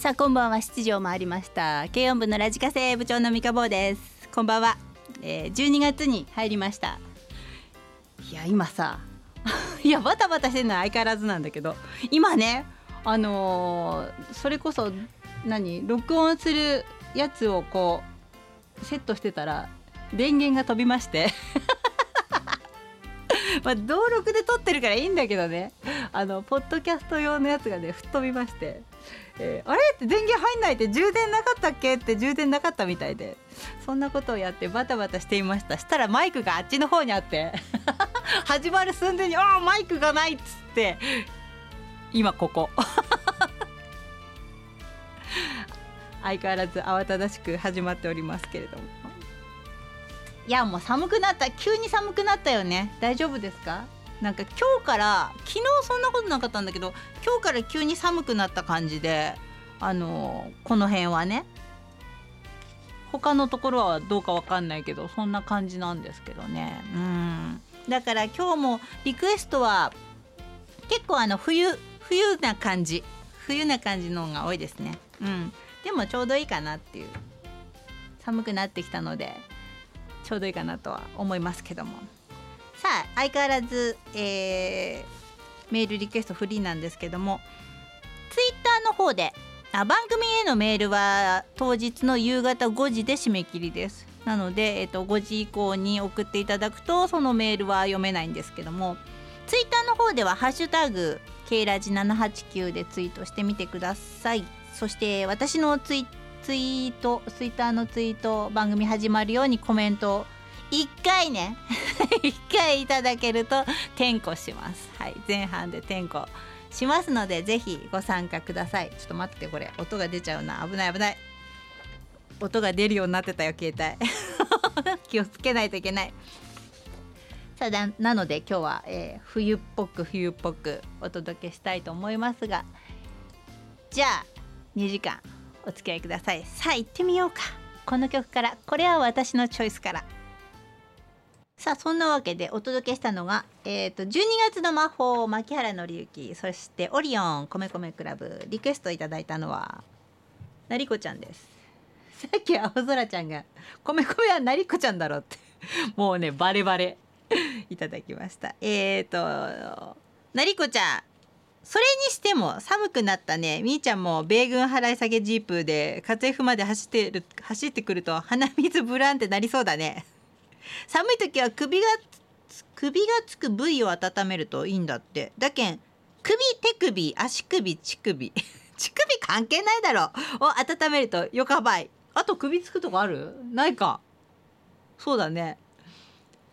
さあこんばんは。7時を回りました。軽音部のラジカセ部長の三日坊です。こんばんは、えー、12月に入りました。いや今さ いやバタバタしてるのは相変わらずなんだけど。今ねあのー、それこそ何録音するやつをこうセットしてたら電源が飛びまして。まあ登録で撮ってるからいいんだけどね。あのポッドキャスト用のやつがね吹っ飛びまして。えー、あれ？って電源入んないって充電なかったっけ？って充電なかったみたいで。そんなことをやってバタバタしていました。したらマイクがあっちの方にあって。始まる寸前に「ああマイクがない」っつって。今ここ。相変わらず慌ただしく始まっておりますけれども。いやもう寒くなった。急に寒くなったよね。大丈夫ですか？なんか今日から昨日そんなことなかったんだけど今日から急に寒くなった感じであのこの辺はね。他のところはどうかわかんないけどそんな感じなんですけどね。うん。だから今日もリクエストは結構あの冬冬な感じ。冬な感じのが多いですね。うん。でもちょうどいいかなっていう。寒くなってきたのでちょうどいいかなとは思いますけども。さあ相変わらず、えー、メールリクエストフリーなんですけどもツイッターの方であ番組へのメールは当日の夕方5時で締め切りです。なので、えーと、5時以降に送っていただくとそのメールは読めないんですけどもツイッターの方では「ハッシュタグ #K ラジ789」でツイートしてみてください。そして私のツイツイートツイッターのツイート番組始まるようにコメント1回ね。1回いただけると転校します。はい。前半で転校しますのでぜひご参加ください。ちょっと待ってこれ。音が出ちゃうな。危ない危ない。音が出るようになってたよ携帯。気をつけないといけない。さあなので今日は、えー、冬っぽく冬っぽくお届けしたいと思いますがじゃあ2時間お付き合いください。さあ行ってみようか。この曲から。これは私のチョイスから。さあそんなわけでお届けしたのが、えーと、12月の魔法牧原紀之そしてオリオン米米クラブリクエストいただいたのはなりこちゃんです。さっき青空ちゃんが「米米はなりこちゃんだろ」ってもうねバレバレいただきました。えーとなりこちゃんそれにしても寒くなったね。みーちゃんも米軍払い下げジープで活躍まで走ってる走ってくると鼻水ブランってなりそうだね。寒い時は首が首がつく部位を温めるといいんだって。だけん首手首足首乳首。乳首関係ないだろを温めるとよかばい。あと首つくとこある？ないか。そうだね。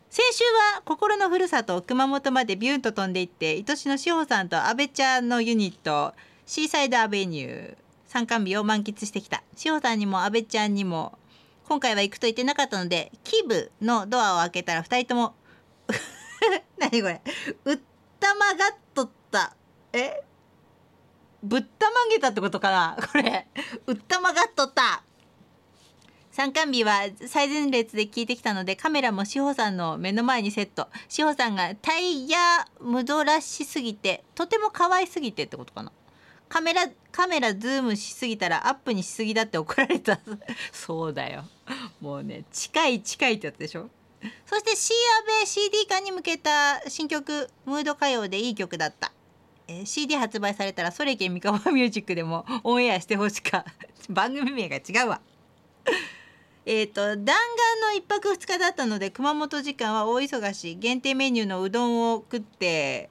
先週は心のふるさと熊本までビューンと飛んでいって愛しの志保さんと阿部ちゃんのユニットシーサイドアベニュー参観日を満喫してきた。志保さんにも阿部ちゃんにも今回は行くと言ってなかったのでキブのドアを開けたら2人とも 何これうったまがっとった。え？ぶったまげたってことかな？これ。うったまがっとった。参観日は最前列で聞いてきたのでカメラも志保さんの目の前にセット。志保さんがタイヤムドらしすぎてとても可愛すぎてってことかな？カメラカメラズームしすぎたらアップにしすぎだって怒られた。そうだよ。もうね近い近いってやつでしょ。そして C アベ CD 化に向けた新曲「ムード歌謡」でいい曲だった、えー、CD 発売されたらそれけん三河ミュージックでも オンエアしてほしか。番組名が違うわ。えっと弾丸の1泊2日だったので熊本時間は大忙し。限定メニューのうどんを食って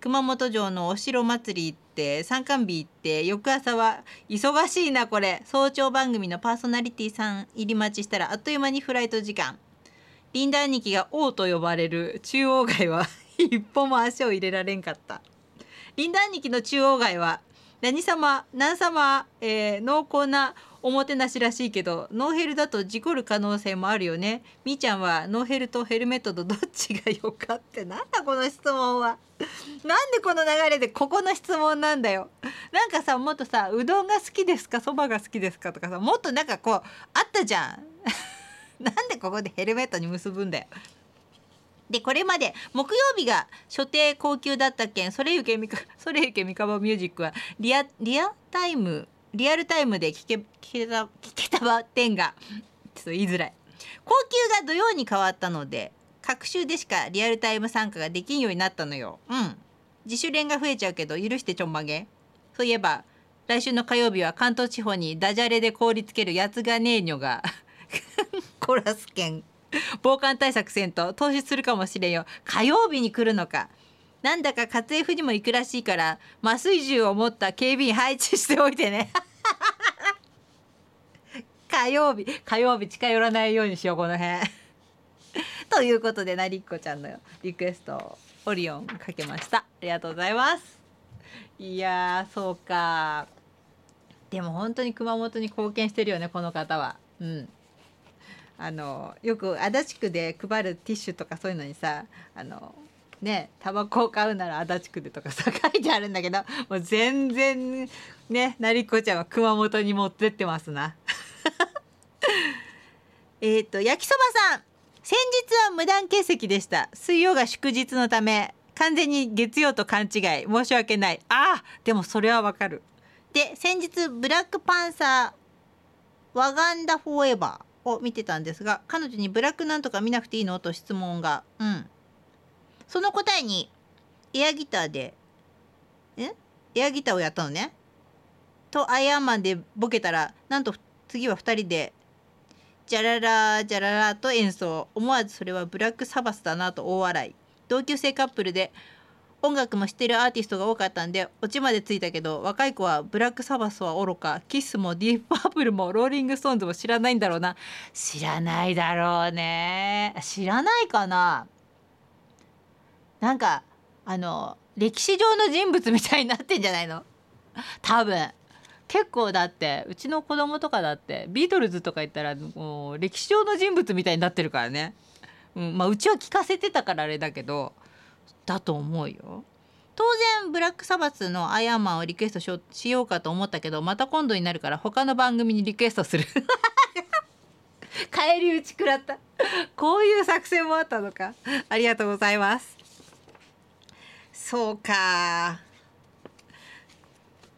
熊本城のお城祭りって参観日行って翌朝は忙しいなこれ。早朝番組のパーソナリティさん入り待ちしたらあっという間にフライト時間。リンダ兄貴が王と呼ばれる中央街は 一歩も足を入れられんかった。リンダ兄貴の中央街は何様何様、えー、濃厚なおもてなしらしいけどノーヘルだと事故る可能性もあるよね。みーちゃんはノーヘルとヘルメットと どっちがよかってなんだこの質問は。なんでこの流れでここの質問なんだよ。なんかさもっとさうどんが好きですかそばが好きですかとかさもっとなんかこうあったじゃん。なんでここでヘルメットに結ぶんだよ。でこれまで木曜日が所定高級だったけんそれゆけみか それゆけみかぼミュージックはリアリアタイムリアルタイムで聞け聞けた聞けたば点がちょっと言いづらい。高級が土曜に変わったので各週でしかリアルタイム参加ができんようになったのよ。うん。自主練が増えちゃうけど許してちょんまげ。そういえば来週の火曜日は関東地方にダジャレで凍りつけるやつがねえにょが コラス券 防寒対策せんと投資するかもしれんよ。火曜日に来るのか。なんだか家政婦にも行くらしいから麻酔銃を持った警備員配置しておいてね。火曜日火曜日近寄らないようにしようこの辺。ということでなりっこちゃんのリクエストオリオンかけました。ありがとうございます。いやそうか。でも本当に熊本に貢献してるよねこの方は。うん。あのよく足立区で配るティッシュとかそういうのにさあのねタバコを買うなら足立区でとかさ 書いてあるんだけどもう全然ねなりこちゃんは熊本に持ってってますな。えっと焼きそばさん。先日は無断欠席でした。水曜が祝日のため。完全に月曜と勘違い。申し訳ない。あでもそれはわかる。で先日ブラックパンサーワガンダフォーエバー。を見てたんですが彼女にブラックなんとか見なくていいの？と質問が。うん。その答えにエアギターでえ？エアギターをやったのね。とアイアンマンでボケたらなんと次は2人でジャララジャララと演奏。思わずそれはブラックサバスだなと大笑い。同級生カップルで音楽も知ってるアーティストが多かったんでオチまでついたけど若い子はブラックサバスはおろか。キスもディープパープルもローリング・ストーンズも知らないんだろうな。知らないだろうね。知らないかな。なんかあの歴史上の人物みたいになってんじゃないの？多分。結構だってうちの子供とかだってビートルズとか言ったらもう歴史上の人物みたいになってるからね、うんまあ、うちは聞かせてたからあれだけど。だと思うよ。当然ブラックサバスのアイアンマンをリクエストしよしようかと思ったけどまた今度になるから他の番組にリクエストする。帰り討ち食らった。こういう作戦もあったのか。ありがとうございます。そうか。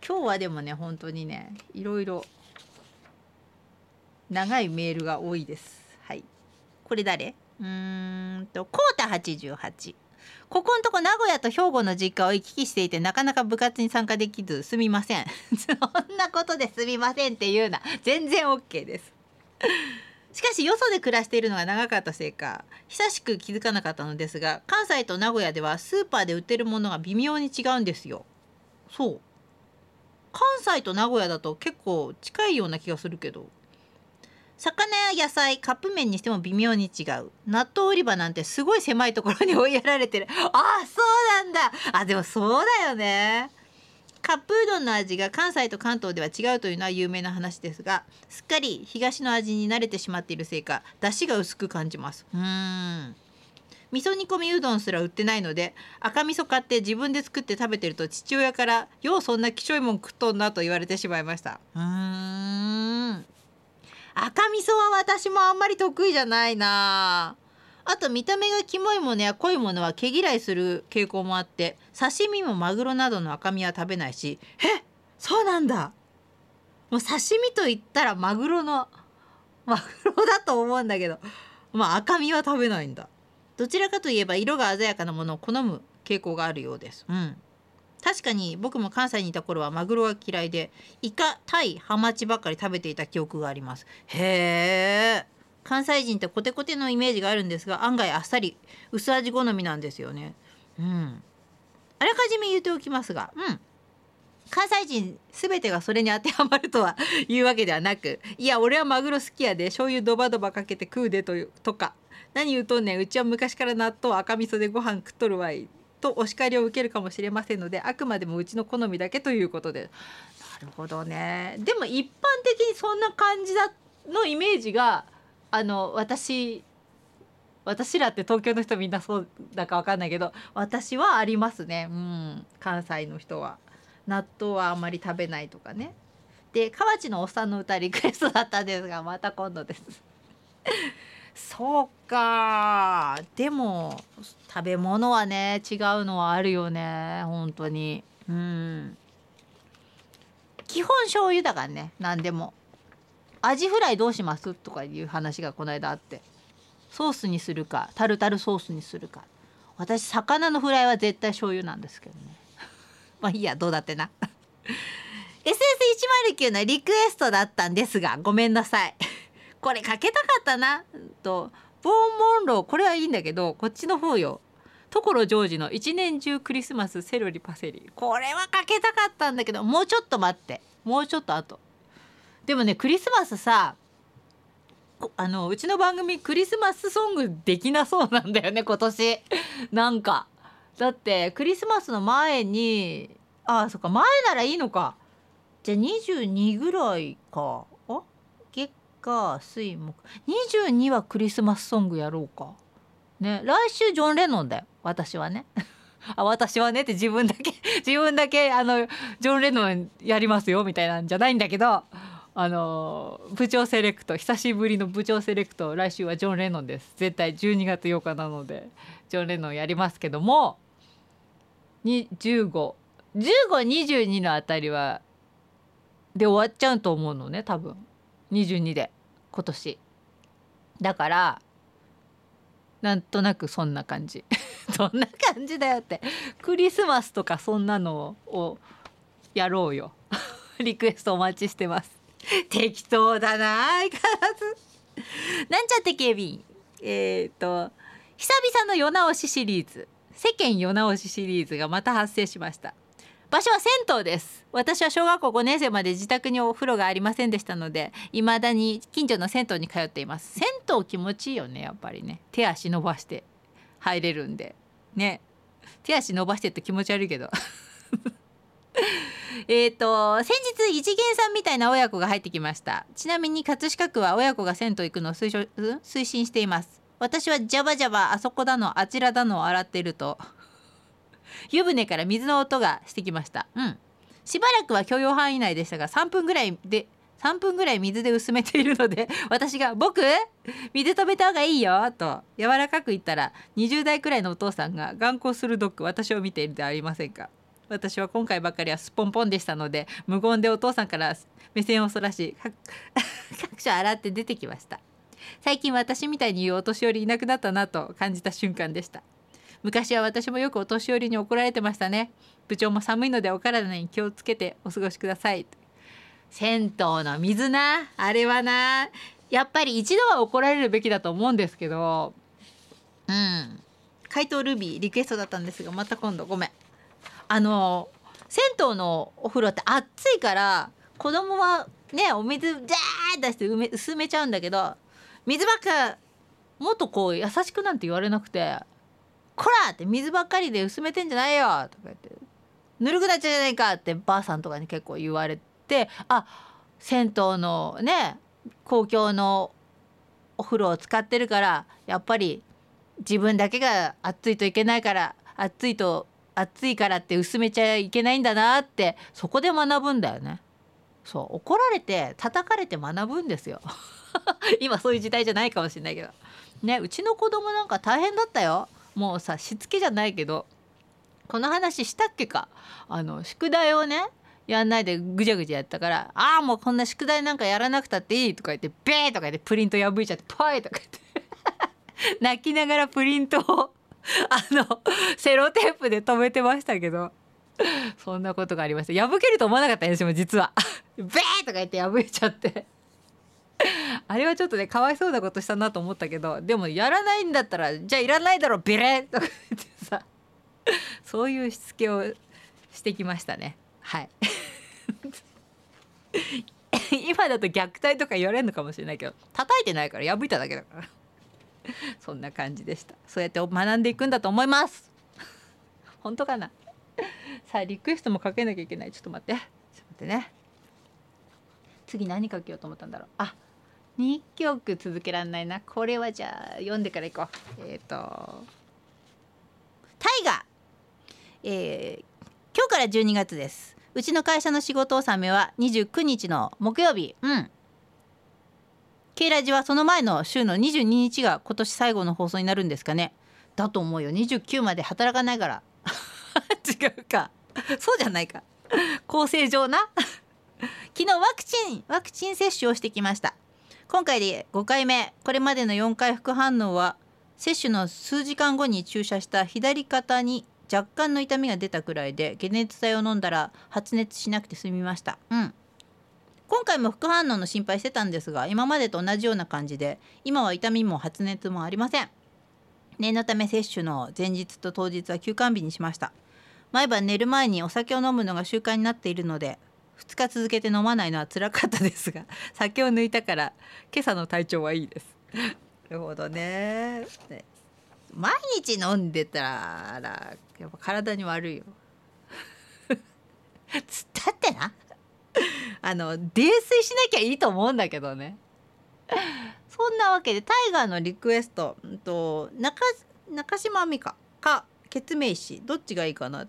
今日はでもね本当にねいろいろ長いメールが多いです。はい。これ誰？うんとコータ88ここのとこ名古屋と兵庫の実家を行き来していてなかなか部活に参加できずすみません。そんなことですみません。っていうな全然 OK です。しかしよそで暮らしているのが長かったせいか久しく気づかなかったのですが関西と名古屋ではスーパーで売ってるものが微妙に違うんですよ。そう。関西と名古屋だと結構近いような気がするけど。魚や野菜カップ麺にしても微妙に違う。納豆売り場なんてすごい狭いところに追いやられてる。ああそうなんだ。あでもそうだよね。カップうどんの味が関西と関東では違うというのは有名な話ですがすっかり東の味に慣れてしまっているせいか出汁が薄く感じます。うーん。味噌煮込みうどんすら売ってないので赤味噌買って自分で作って食べてると父親から「ようそんなきしょいもん食っとんな」と言われてしまいました。うーん。赤味噌は私もあんまり得意じゃないな。あと見た目がキモいものや濃いものは毛嫌いする傾向もあって刺身もマグロなどの赤身は食べないし。えそうなんだ。もう刺身と言ったらマグロのマグロだと思うんだけどまあ赤身は食べないんだ。どちらかといえば色が鮮やかなものを好む傾向があるようです。うん確かに僕も関西にいた頃はマグロが嫌いでイカタイハマチばっかり食べていた記憶があります。へえ関西人ってコテコテのイメージがあるんですが案外あっさり薄味好みなんですよね。うん。あらかじめ言っておきますがうん。関西人全てがそれに当てはまるとは いうわけではなくいや俺はマグロ好きやで醤油ドバドバかけて食うでというとか。何言うとんねんうちは昔から納豆赤味噌でご飯食っとるわい。とお叱りを受けるかもしれませんのであくまでもうちの好みだけということで。なるほどね。でも一般的にそんな感じだのイメージがあの私私らって東京の人みんなそうだかわかんないけど私はありますね。うん。関西の人は。納豆はあんまり食べないとかね。で河内のおっさんの歌リクエストだったんですがまた今度です。そうか。でも食べ物はね違うのはあるよね本当に。うん。基本醤油だからね何でも。アジフライどうしますとかいう話がこの間あって。ソースにするかタルタルソースにするか。私魚のフライは絶対醤油なんですけどね。まあいいやどうだってな。SS109 のリクエストだったんですがごめんなさい。これかけたかったな。とボーン・モンロー。これはいいんだけどこっちの方よ。所ジョージの一年中クリスマスセロリパセリ。これはかけたかったんだけどもうちょっと待って。もうちょっと後。でもねクリスマスさあのうちの番組クリスマスソングできなそうなんだよね今年。なんか。だってクリスマスの前にああそっか前ならいいのか。じゃあ22ぐらいか。火水木。22はクリスマスソングやろうか。ね来週ジョン・レノンだよ。私はね。あ私はねって自分だけ 自分だけあのジョン・レノンやりますよみたいなんじゃないんだけどあの部長セレクト久しぶりの部長セレクト来週はジョン・レノンです。絶対12月8日なのでジョン・レノンやりますけども。151522のあたりはで終わっちゃうと思うのね多分。22で。今年。だからなんとなくそんな感じ。どんな感じだよって。クリスマスとかそんなのをやろうよ。リクエストお待ちしてます。適当だな相変わらず。なんちゃって警備。員えっ、と久々の世直しシリーズ。世間世直しシリーズがまた発生しました。場所は銭湯です。私は小学校5年生まで自宅にお風呂がありませんでしたので未だに近所の銭湯に通っています。銭湯気持ちいいよねやっぱりね。手足伸ばして入れるんで。ね。手足伸ばしてって気持ち悪いけど。えっと先日一元さんみたいな親子が入ってきました。ちなみに葛飾区は親子が銭湯行くのを推奨、推進しています。私はジャバジャバあそこだのあちらだのを洗っていると。湯船から水の音がしてきました。うん。しばらくは許容範囲内でしたが3分ぐらいで3分ぐらい水で薄めているので 私が「僕？水止めた方がいいよ」と柔らかく言ったら20代くらいのお父さんが眼光鋭く私を見ているではありませんか私は今回ばかりはすっぽんぽんでしたので無言でお父さんから目線をそらし 各所洗って出てきました。最近私みたいに言うお年寄りいなくなったなと感じた瞬間でした。昔は私もよくお年寄りに怒られてましたね。部長も寒いのでお体に気をつけてお過ごしください。銭湯の水な。あれはな。やっぱり一度は怒られるべきだと思うんですけど。うん。怪盗ルビーリクエストだったんですがまた今度ごめん。あの銭湯のお風呂って暑いから子供はねお水ジャー出してめ薄めちゃうんだけど水ばっかもっとこう優しくなんて言われなくて「こら!」って水ばっかりで薄めてんじゃないよとか言って「ぬるくなっちゃうじゃないか」ってばあさんとかに結構言われてあ銭湯のね公共のお風呂を使ってるからやっぱり自分だけが暑いといけないから暑いと暑いからって薄めちゃいけないんだなってそこで学ぶんだよね。そう怒られて叩かれて学ぶんですよ。今そういう時代じゃないかもしれないけど。ねうちの子供なんか大変だったよ。もうさしつけじゃないけどこの話したっけか？あの宿題をねやんないでぐちゃぐちゃやったから「ああもうこんな宿題なんかやらなくたっていい」とか言って「ベー」とか言ってプリント破いちゃって「ポイ」とか言って。泣きながらプリントをあのセロテープで止めてましたけど。そんなことがありました。破けると思わなかったんですよ実は。ベーとか言って破れちゃって。あれはちょっとねかわいそうなことしたなと思ったけどでもやらないんだったらじゃあいらないだろビレ! とか言ってさそういうしつけをしてきましたね。はい。今だと虐待とか言われるのかもしれないけど叩いてないから破いただけだから。そんな感じでした。そうやって学んでいくんだと思います。本当かな?さあリクエストもかけなきゃいけない。ちょっと待って。ちょっと待ってね。次何かけようと思ったんだろう。あ2曲続けられないな。これはじゃあ読んでからいこう。えっ、ー、とタイガえー、今日から12月です。うちの会社の仕事納めは29日の木曜日。うん。K ラジはその前の週の22日が今年最後の放送になるんですかね。だと思うよ。29まで働かないから。違うか。そうじゃないか。構成上な。昨日ワクチンワクチン接種をしてきました。今回で5回目。これまでの4回副反応は接種の数時間後に注射した左肩に若干の痛みが出たくらいで解熱剤を飲んだら発熱しなくて済みました。うん。今回も副反応の心配してたんですが今までと同じような感じで今は痛みも発熱もありません。念のため接種の前日と当日は休館日にしました。毎晩寝る前にお酒を飲むのが習慣になっているので2日続けて飲まないのは辛かったですが 酒を抜いたから今朝の体調はいいです。なるほどね。毎日飲んでたらやっぱ体に悪いよ。つったってな。あの泥酔しなきゃいいと思うんだけどね。そんなわけでタイガーのリクエスト、うんと、中中島美香か決明詞どっちがいいかな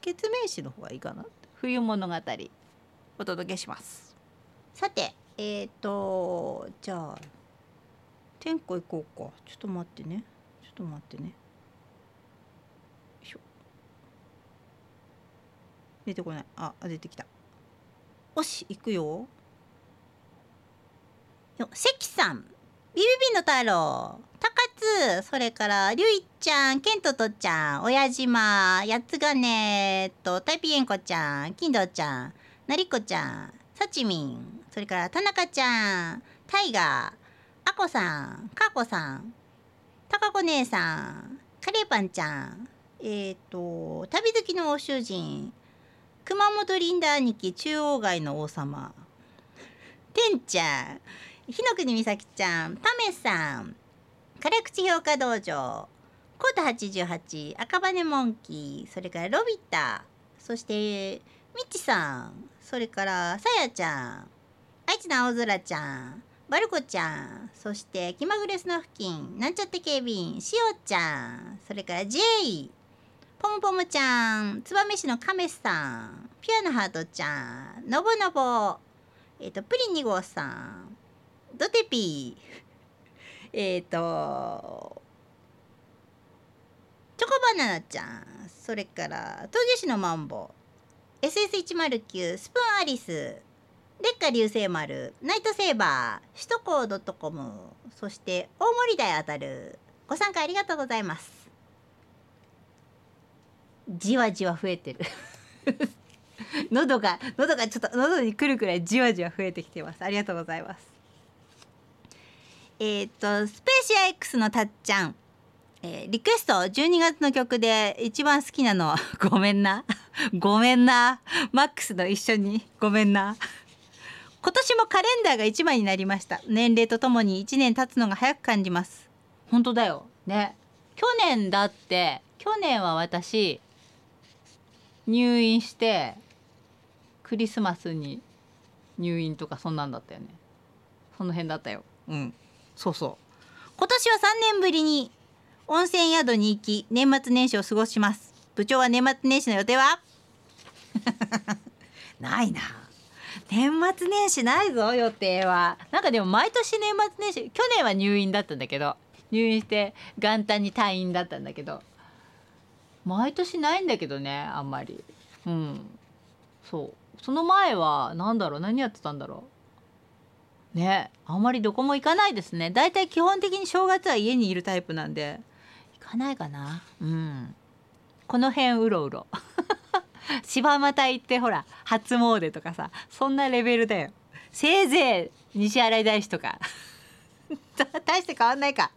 決明詞の方がいいかな冬物語お届けします。さてえっ、ー、とじゃあ天候行こうか。ちょっと待ってね。ちょっと待ってね。出てこない。あ出てきた。よし行くよ。よ関さん。ビビビの太郎。高津。それからりゅいちゃん。ケントとちゃん。親島やつがねとタイピエンコちゃん。金堂ちゃん。なりこちゃんさちみんそれから田中ちゃんタイガーあこさんかこさんたかこ姉さんカレーパンちゃんえっ、ー、と旅好きの欧州人熊本リンダ兄貴中央街の王様。てんちゃん日の国美咲ちゃんパメさん辛口評価道場コート88赤羽モンキーそれからロビッタそしてみちさん。それからさやちゃん愛知の青空ちゃんバルコちゃんそして気まぐれスナフキンなんちゃって警備員しおちゃんそれからジェイポムポムちゃん燕市のカメさんピュアなハートちゃんのぼのぼえっ、ー、とプリン2号さんドテピー えっ、とチョコバナナちゃんそれから東京市のマンボ。ウ SS109 スプーンアリスレッカ流星丸ナイトセーバー首都高ドットコムそして大森台当たる。ご参加ありがとうございます。じわじわ増えてる。喉が喉がちょっと喉にくるくらいじわじわ増えてきてます。ありがとうございます。えっ、とスペーシア X のたっちゃん、えー、リクエスト12月の曲で一番好きなの ごめんな。ごめんな。マックスの一緒に。ごめんな。今年もカレンダーが1枚になりました。年齢とともに1年経つのが早く感じます。本当だよ。ね。去年だって去年は私入院してクリスマスに入院とかそんなんだったよね。その辺だったよ。うん。そうそう。今年は3年ぶりに温泉宿に行き年末年始を過ごします。部長は年末年始の予定は？ないな。年末年始ないぞ予定は。なんかでも毎年年末年始去年は入院だったんだけど入院して元旦に退院だったんだけど毎年ないんだけどねあんまり。うん。そう。その前は何だろう何やってたんだろう。ねあんまりどこも行かないですね。だいたい基本的に正月は家にいるタイプなんで。かないかな。うん。この辺うろうろ。柴又行ってほら初詣とかさそんなレベルだよ。せいぜい西新井大師とか。大して変わんないか。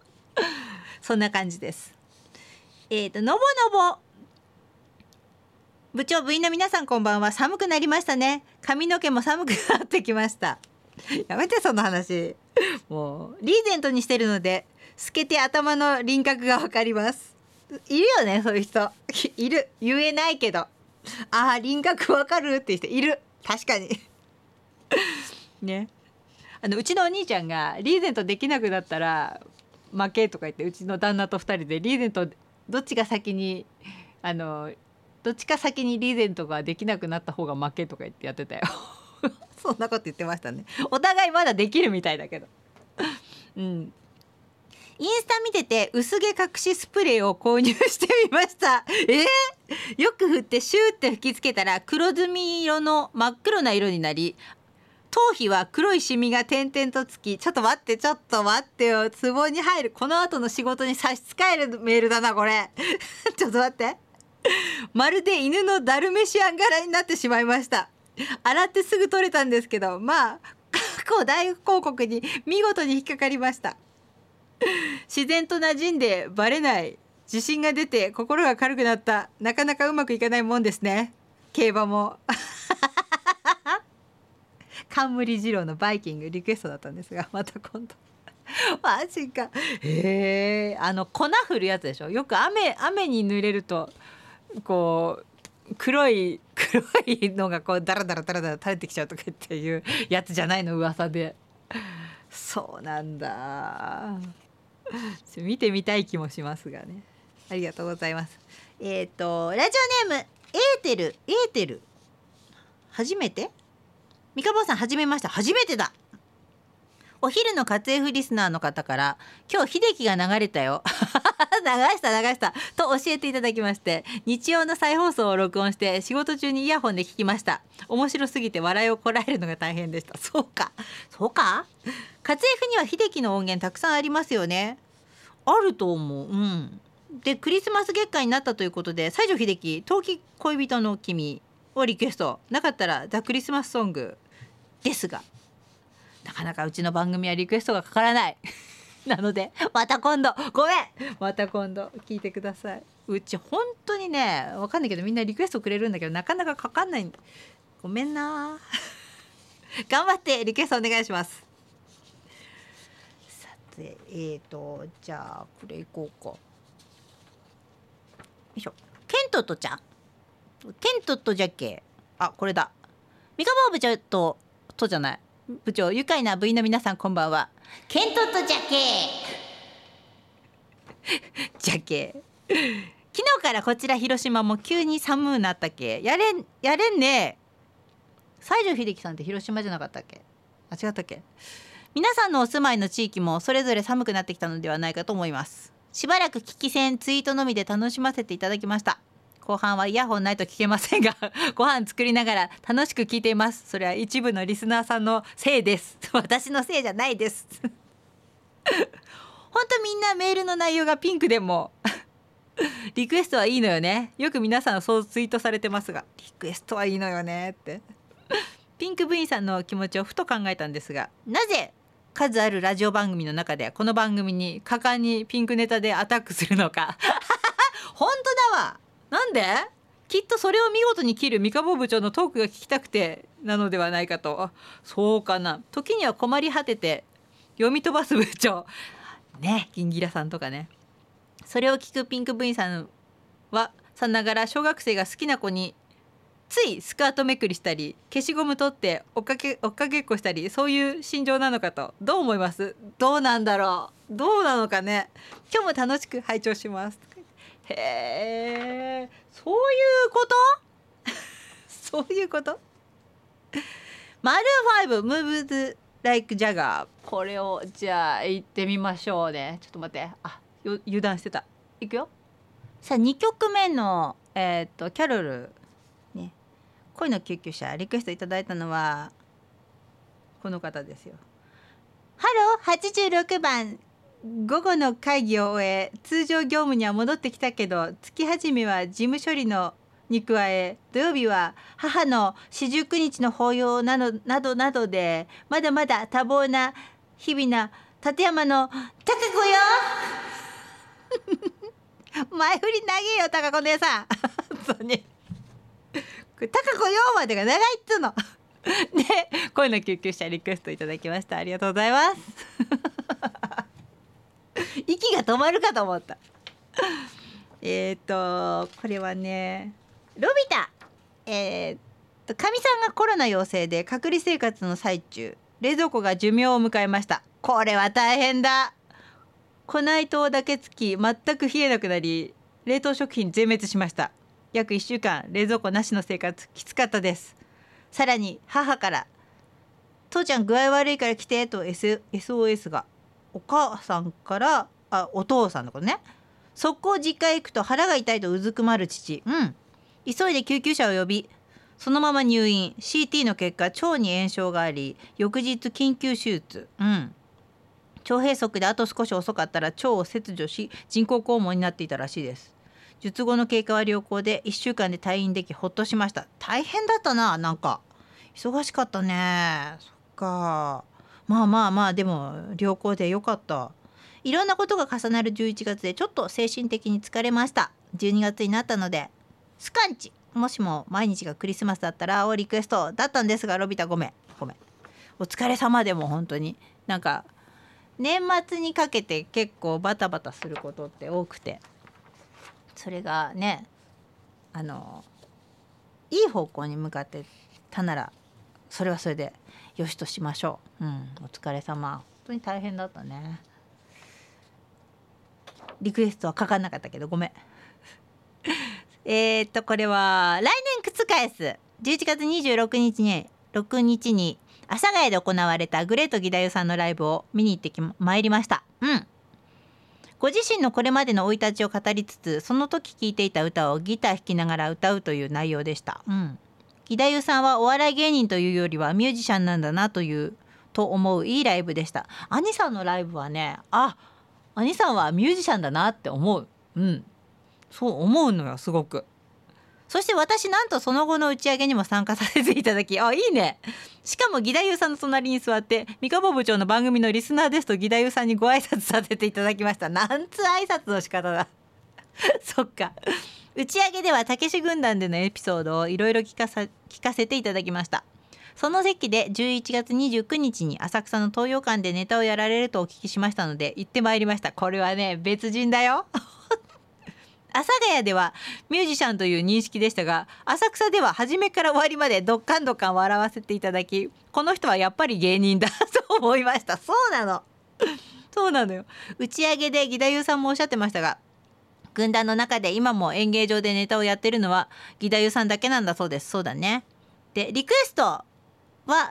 そんな感じです。えっ、ー、とのぼのぼ。部長部員の皆さんこんばんは。寒くなりましたね。髪の毛も寒くなってきました。やめてその話。もうリーゼントにしてるので透けて頭の輪郭がわかります。いるよねそういう人。いる。言えないけど。ああ輪郭わかるって人いる。確かに。ね。あのうちのお兄ちゃんがリーゼントできなくなったら負けとか言ってうちの旦那と2人でリーゼントどっちが先にあのどっちか先にリーゼントができなくなった方が負けとか言ってやってたよ。そんなこと言ってましたね。お互いまだできるみたいだけど。うん。インスタ見てて薄毛隠しスプレーを購入してみました。えー、よく振ってシューって吹きつけたら黒ずみ色の真っ黒な色になり頭皮は黒いシミが点々とつきちょっと待ってちょっと待ってよ壺に入る。この後の仕事に差し支えるメールだなこれ。ちょっと待って。まるで犬のダルメシアン柄になってしまいました。洗ってすぐ取れたんですけどまあ過去大広告に見事に引っかかりました。自然と馴染んでバレない自信が出て心が軽くなった。なかなかうまくいかないもんですね。競馬も。冠二郎のバイキングリクエストだったんですがまた今度。マジか。へえあの粉振るやつでしょ？よく雨雨に濡れるとこう黒い黒いのがこうダラダラダラダラ垂れてきちゃうとかっていうやつじゃないの？噂で。そうなんだ。見てみたい気もしますがね。ありがとうございます。えっ、ー、とラジオネームエーテル。エーテル。初めて？三日坊さん初めました初めてだ。お昼の活 F リスナーの方から今日秀樹が流れたよ。した流したと教えていただきまして日曜の再放送を録音して仕事中にイヤホンで聞きました。面白すぎて笑いをこらえるのが大変でした。そうか。そうか。活 F には秀樹の音源たくさんありますよね。あると思う。うん。でクリスマス月間になったということで西城秀樹冬季恋人の君をリクエスト。なかったらザ・クリスマスソングですがなかなかうちの番組はリクエストがかからない。なのでまた今度。ごめん。また今度。聞いてください。うち本当にねわかんないけどみんなリクエストくれるんだけどなかなかかかんない。ごめんな。頑張ってリクエストお願いします。さてえーとじゃあこれいこうか。よいしょ。ケントとちゃん。ケントとじゃけ？あこれだ。三河部長ととじゃない？部長愉快な部員の皆さんこんばんは。ケントとジャケジャケ。昨日からこちら広島も急に寒うなったけ？やれんやれんね。西城秀樹さんって広島じゃなかったっけ？あ違ったっけ？皆さんのお住まいの地域もそれぞれ寒くなってきたのではないかと思います。しばらく聞き戦ツイートのみで楽しませていただきました。後半はイヤホンないと聞けませんが ご飯作りながら楽しく聞いています。それは一部のリスナーさんのせいです。私のせいじゃないです。本当みんなメールの内容がピンクでもリクエストはいいのよね。よく皆さんそうツイートされてますがリクエストはいいのよねって。ピンク部員さんの気持ちをふと考えたんですがなぜ数あるラジオ番組の中でこの番組に果敢にピンクネタでアタックするのか。本当だわ。なんで？きっとそれを見事に切る三河部長のトークが聞きたくてなのではないかと。そうかな。時には困り果てて読み飛ばす部長。ね銀ギラさんとかね。それを聞くピンク部員さんはさながら小学生が好きな子についスカートめくりしたり消しゴム取って追っかけ追っかけっこしたりそういう心情なのかと。どう思います？どうなんだろう？どうなのかね？今日も楽しく拝聴します。へえそういうこと？そういうこと？マルファイブムーブズライクジャガーこれをじゃあ行ってみましょうね。ちょっと待って。あ油断してた。いくよ。さあ2曲目のえっ、とキャロル。ね。恋の救急車。リクエストいただいたのはこの方ですよ。ハロー。86番。午後の会議を終え通常業務には戻ってきたけど月始めは事務処理のに加え土曜日は母の四十九日の法要などなどなどでまだまだ多忙な日々な立山の高子よ。前振り長えよ高子姉さん。本当に。これ高子よまでが長いっつうの。で 声の救急車リクエストいただきました。ありがとうございます。息が止まるかと思った。えっとこれはねロビタえー、っとかみさんがコロナ陽性で隔離生活の最中冷蔵庫が寿命を迎えました。これは大変だ。粉糸だけつき全く冷えなくなり冷凍食品全滅しました。約1週間冷蔵庫なしの生活きつかったです。さらに母から「父ちゃん具合悪いから来て」と、SOS が。お母さんからあお父さんのことね。速攻実家へ行くと腹が痛いとうずくまる父。うん。急いで救急車を呼びそのまま入院。CT の結果腸に炎症があり翌日緊急手術。うん。腸閉塞であと少し遅かったら腸を切除し人工肛門になっていたらしいです。術後の経過は良好で1週間で退院できほっとしました。大変だったななんか。忙しかったね。そっか。まあまあまあでも良好でよかった。いろんなことが重なる11月でちょっと精神的に疲れました。12月になったのでスカンチ。もしも毎日がクリスマスだったらをリクエストだったんですがロビタごめん。ごめん。お疲れ様でも本当に。なんか年末にかけて結構バタバタすることって多くて。それがねあのいい方向に向かってたならそれはそれでよしとしましょう。うん、お疲れ様。本当に大変だったね。リクエストは書かんなかったけどごめん。えっとこれは来年覆す。11月26日に6日に阿佐ヶ谷で行われたグレート義太夫さんのライブを見に行ってきまいりました。うん。ご自身のこれまでの生い立ちを語りつつその時聴いていた歌をギター弾きながら歌うという内容でした。うん。義太夫さんはお笑い芸人というよりはミュージシャンなんだなというと思ういいライブでした兄さんのライブはねあ兄さんはミュージシャンだなって思う。うん。そう思うのよすごく。そして私なんとその後の打ち上げにも参加させていただきあいいね。しかも義太夫さんの隣に座って三河部長の番組のリスナーですと義太夫さんにご挨拶させていただきました。なんつ挨拶の仕方だ。そっか。打ち上げではたけし軍団でのエピソードをいろいろ聞かさ聞かせていただきました。その席で11月29日に浅草の東洋館でネタをやられるとお聞きしましたので行ってまいりました。これはね別人だよ。阿佐ヶ谷ではミュージシャンという認識でしたが浅草では初めから終わりまでどっかんどっかん笑わせていただきこの人はやっぱり芸人だ。と思いました。そうなの。そうなのよ。打ち上げで義太夫さんもおっしゃってましたが軍団の中で今も演芸場でネタをやってるのは義太夫さんだけなんだそうですそうだね。でリクエストは、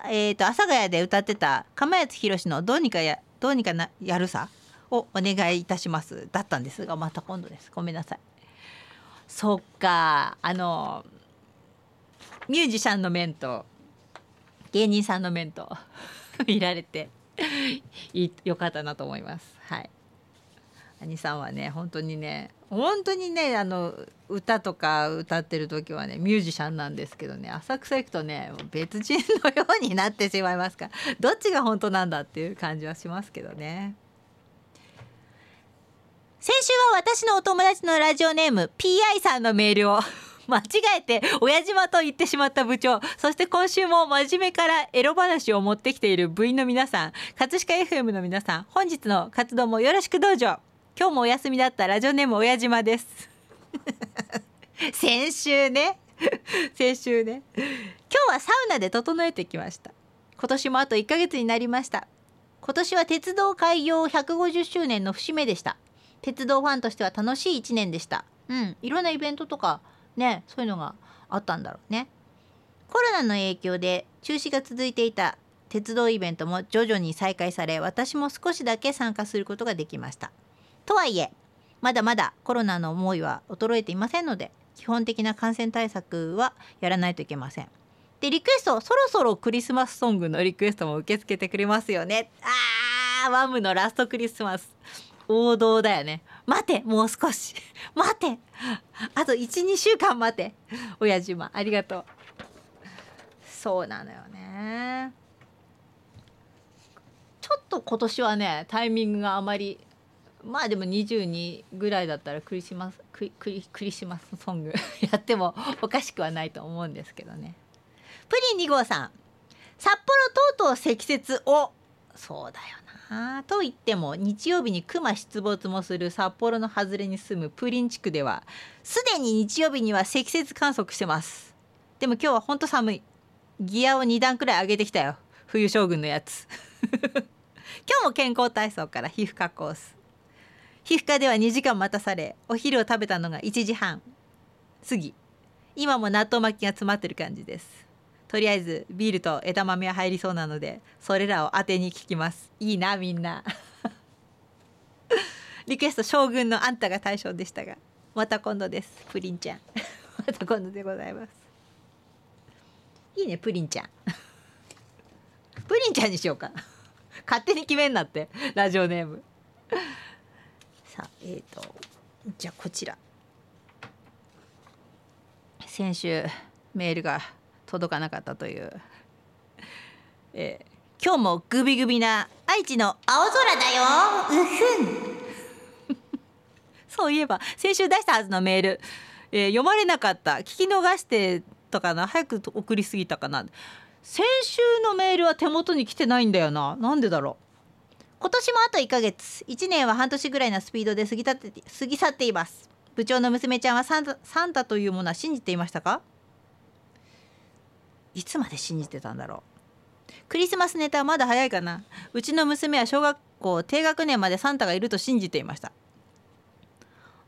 えーと、阿佐ヶ谷で歌ってた釜谷宏の「どうにかやどうにかなやるさ」をお願いいたしますだったんですがまた今度です。ごめんなさい。そっかあのミュージシャンの面と芸人さんの面と 見られてよかったなと思います。はい。兄さんはね本当にね本当にねあの歌とか歌ってる時はねミュージシャンなんですけどね浅草行くとね別人のようになってしまいますからどっちが本当なんだっていう感じはしますけどね。先週は私のお友達のラジオネーム PI さんのメールを 間違えて親島と言ってしまった部長そして今週も真面目からエロ話を持ってきている部員の皆さん葛飾 FM の皆さん本日の活動もよろしくどうぞ今日もお休みだったラジオネーム親島です。先週ね。先週ね。今日はサウナで整えてきました。今年もあと1ヶ月になりました。今年は鉄道開業150周年の節目でした。鉄道ファンとしては楽しい1年でした。うん。いろんなイベントとかねそういうのがあったんだろうね。コロナの影響で中止が続いていた鉄道イベントも徐々に再開され私も少しだけ参加することができました。とはいえまだまだコロナの思いは衰えていませんので基本的な感染対策はやらないといけません。でリクエストそろそろクリスマスソングのリクエストも受け付けてくれますよね。あーワムのラストクリスマス。王道だよね。待てもう少し。待て。あと12週間待て。親島ありがとう。そうなのよね。ちょっと今年はねタイミングがあまりまあでも22ぐらいだったらクリスマスクリクリクリスマスソング やってもおかしくはないと思うんですけどね。プリン2号さん札幌とうとう積雪をそうだよあと言っても日曜日に熊出没もする札幌の外れに住むプリン地区ではすでに日曜日には積雪観測してます。でも今日はほんと寒い。ギアを2段くらい上げてきたよ。冬将軍のやつ。今日も健康体操から皮膚科コース皮膚科では2時間待たされお昼を食べたのが1時半。過ぎ今も納豆巻きが詰まってる感じです。とりあえずビールと枝豆は入りそうなのでそれらを当てに聞きます。いいなみんな。リクエスト将軍のあんたが対象でしたがまた今度です。プリンちゃん。また今度でございます。いいねプリンちゃん。プリンちゃんにしようか。勝手に決めんなって。ラジオネーム。さあえっ、ー、とじゃあこちら。先週メールが届かなかったという、えー、今日もグビグビな愛知の青空だよ。うふん。そういえば先週出したはずのメール、えー、読まれなかった。聞き逃してとかな。早く送りすぎたかな。先週のメールは手元に来てないんだよな。なんでだろう。今年もあと1ヶ月。1年は半年ぐらいのスピードで過ぎ去って過ぎ去っています。部長の娘ちゃんはサンタサンタというものは信じていましたか？いつまで信じてたんだろう。クリスマスネタはまだ早いかな。うちの娘は小学校低学年までサンタがいると信じていました。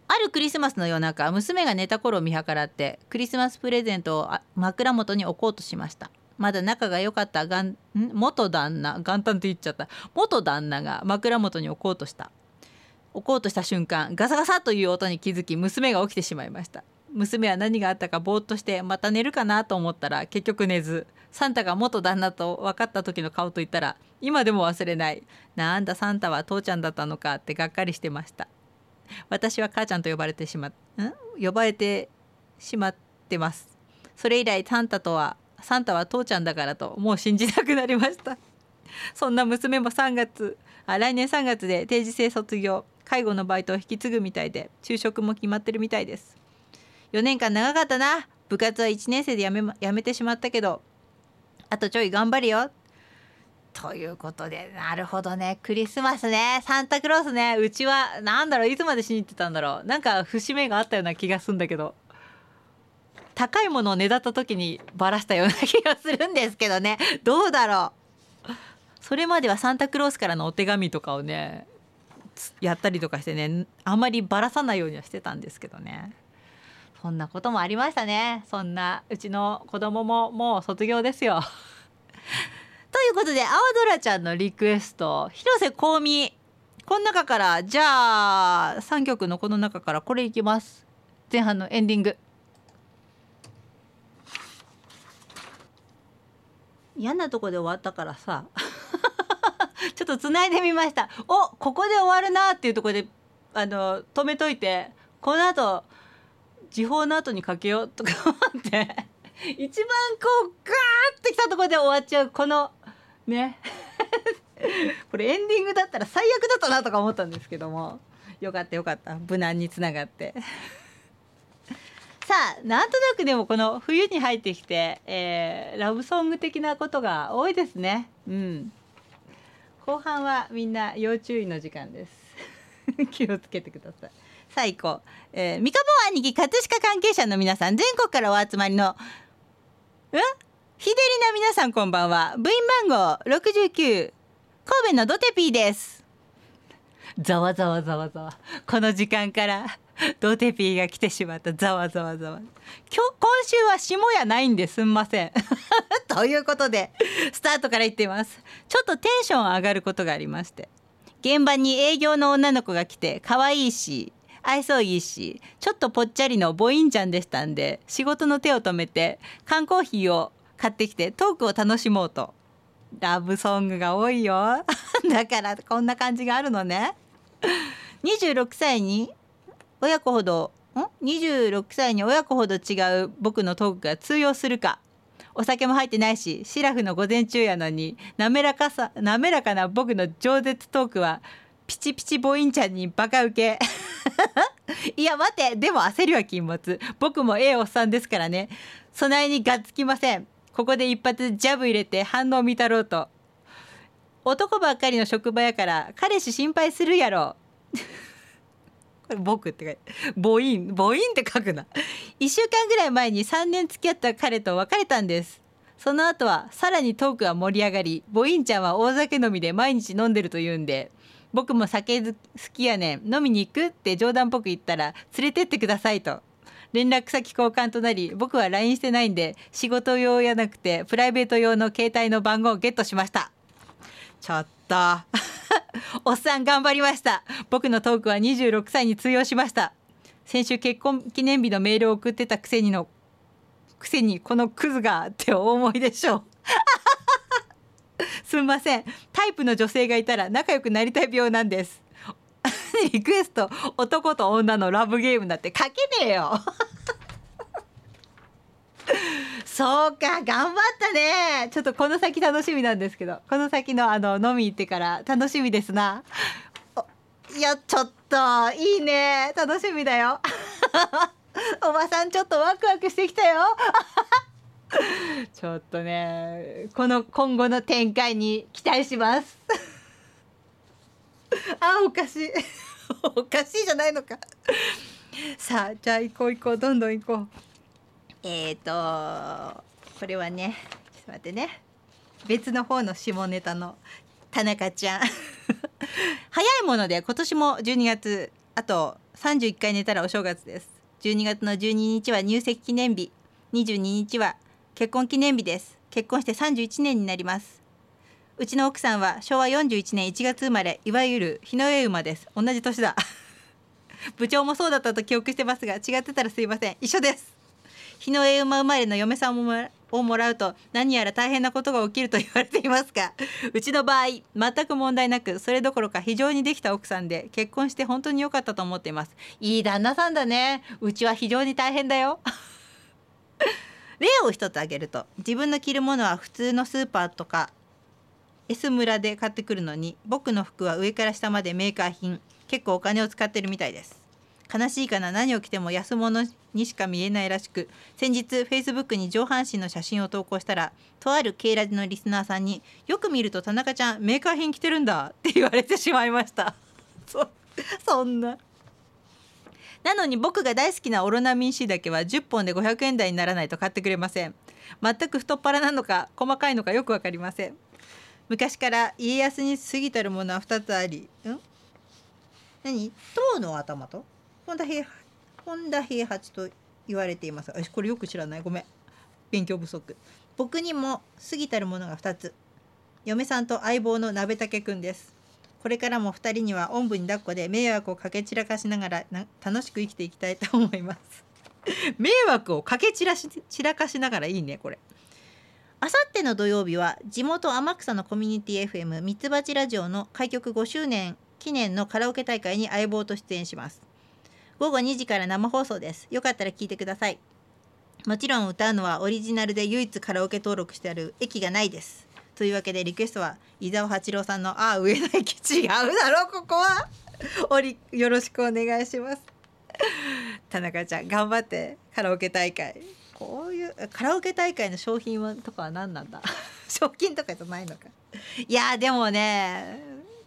あるクリスマスの夜中娘が寝た頃を見計らってクリスマスプレゼントを枕元に置こうとしました。まだ仲が良かったがん元旦那元旦って言っちゃった。元旦那が枕元に置こうとした。置こうとした瞬間ガサガサという音に気づき娘が起きてしまいました。娘は何があったかぼーっとしてまた寝るかなと思ったら結局寝ずサンタが元旦那と分かった時の顔と言ったら今でも忘れない。なんだサンタは父ちゃんだったのかってがっかりしてました。私は母ちゃんと呼ばれてしまん？呼ばれてしまってます。それ以来サンタとはサンタは父ちゃんだからともう信じなくなりました。そんな娘も3月あ来年3月で定時制卒業介護のバイトを引き継ぐみたいで就職も決まってるみたいです。4年間長かったな。部活は1年生で辞め辞めてしまったけどあとちょい頑張るよ。ということでなるほどね。クリスマスね。サンタクロースね。うちは何だろう。いつまで信じてたんだろう。なんか節目があったような気がすんだけど。高いものをねだった時にばらしたような気がするんですけどね。どうだろう。それまではサンタクロースからのお手紙とかをねやったりとかしてねあんまりばらさないようにはしてたんですけどね。そんなこともありましたね。そんなうちの子供ももう卒業ですよ。ということで青空ちゃんのリクエスト広瀬香美。この中からじゃあ3曲のこの中からこれいきます。前半のエンディング。嫌なとこで終わったからさ。ちょっとつないでみました。おここで終わるなっていうとこであの止めといて。この後時報の後にかけようとか思って。一番こうガーってきたとこで終わっちゃう。このね。これエンディングだったら最悪だったなとか思ったんですけども。よかったよかった。無難につながって。さあなんとなくでもこの冬に入ってきて、えー、ラブソング的なことが多いですね。うん。後半はみんな要注意の時間です。気をつけてください。さあ行こう、えー、三河兄貴葛飾関係者の皆さん全国からお集まりのうん？日照りな皆さんこんばんは。部員番号69神戸のドテピーです。ざわざわざわざわ。この時間から ドテピーが来てしまった。ざわざわざわ。今日今週は霜やないんですんません。ということでスタートから言っています。ちょっとテンション上がることがありまして。現場に営業の女の子が来て可愛いし愛想いいしちょっとぽっちゃりのボインちゃんでしたんで仕事の手を止めて缶コーヒーを買ってきてトークを楽しもうと。ラブソングが多いよ。だからこんな感じがあるのね。26歳に親子ほどん？26歳に親子ほど違う僕のトークが通用するか。お酒も入ってないしシラフの午前中やのに滑らかさ滑らかな僕の饒舌トークはピチピチボインちゃんにバカウケ いや待て。でも焦りは禁物。僕もええおっさんですからね。備えにがっつきません。ここで一発ジャブ入れて反応見たろうと。男ばっかりの職場やから彼氏心配するやろ。僕って書いて母音母音って書くな。1週間ぐらい前に3年付き合った彼と別れたんです。その後はさらにトークは盛り上がり母音ちゃんは大酒飲みで毎日飲んでると言うんで僕も酒好きやねん飲みに行くって冗談っぽく言ったら連れてってくださいと。連絡先交換となり僕は LINE してないんで仕事用やなくてプライベート用の携帯の番号をゲットしました。ちょっと。おっさん頑張りました。僕のトークは26歳に通用しました。先週結婚記念日のメールを送ってたくせにのくせにこのクズがってお思いでしょう。すんません。タイプの女性がいたら仲良くなりたい病なんです。リクエスト男と女のラブゲームだって書けねえよ。そうか頑張ったね。ちょっとこの先楽しみなんですけど。この先のあの飲み行ってから楽しみですな。いやちょっといいね。楽しみだよ。おばさんちょっとワクワクしてきたよ。ちょっとねこの今後の展開に期待します。あおかしい。おかしいじゃないのか。さあじゃあ行こう行こう。どんどん行こう。えっ、ー、とこれはねちょっと待ってね。別の方の下ネタの田中ちゃん。早いもので今年も12月あと31回寝たらお正月です。12月の12日は入籍記念日。22日は結婚記念日です。結婚して31年になります。うちの奥さんは昭和41年1月生まれいわゆる日の上馬です。同じ年だ。部長もそうだったと記憶してますが違ってたらすいません。一緒です。日の上馬生まれの嫁さんもをもらうと何やら大変なことが起きると言われていますが うちの場合全く問題なくそれどころか非常にできた奥さんで結婚して本当に良かったと思っています。いい旦那さんだね。うちは非常に大変だよ。例を一つ挙げると自分の着るものは普通のスーパーとか S 村で買ってくるのに僕の服は上から下までメーカー品結構お金を使ってるみたいです。悲しいかな何を着ても安物にしか見えないらしく先日 Facebook に上半身の写真を投稿したらとある K ラジのリスナーさんに「よく見ると田中ちゃんメーカー品着てるんだ」って言われてしまいました。そそんな。なのに僕が大好きなオロナミン C だけは10本で500円台にならないと買ってくれません。全く太っ腹なのか細かいのかよく分かりません。昔から家康に過ぎたるものは2つありん？何？塔の頭と？本田平本田平八と言われています。私これよく知らない。ごめん。勉強不足。僕にも過ぎたるものが2つ。嫁さんと相棒の鍋竹くんです。これからも2人にはおんぶに抱っこで迷惑をかけ散らかしながら楽しく生きていきたいと思います。迷惑をかけ散らし散らかしながらいいねこれ。あさっての土曜日は地元天草のコミュニティ FM ミツバチラジオの開局5周年記念のカラオケ大会に相棒と出演します。午後2時から生放送です。よかったら聞いてください。もちろん歌うのはオリジナルで唯一カラオケ登録してある駅がないです。というわけでリクエストは伊沢八郎さんの「ああ上野駅違うだろここは」おりよろしくお願いします。田中ちゃん頑張ってカラオケ大会。こういうカラオケ大会の商品はとかは何なんだ？賞金とかじゃないのか。いやでもね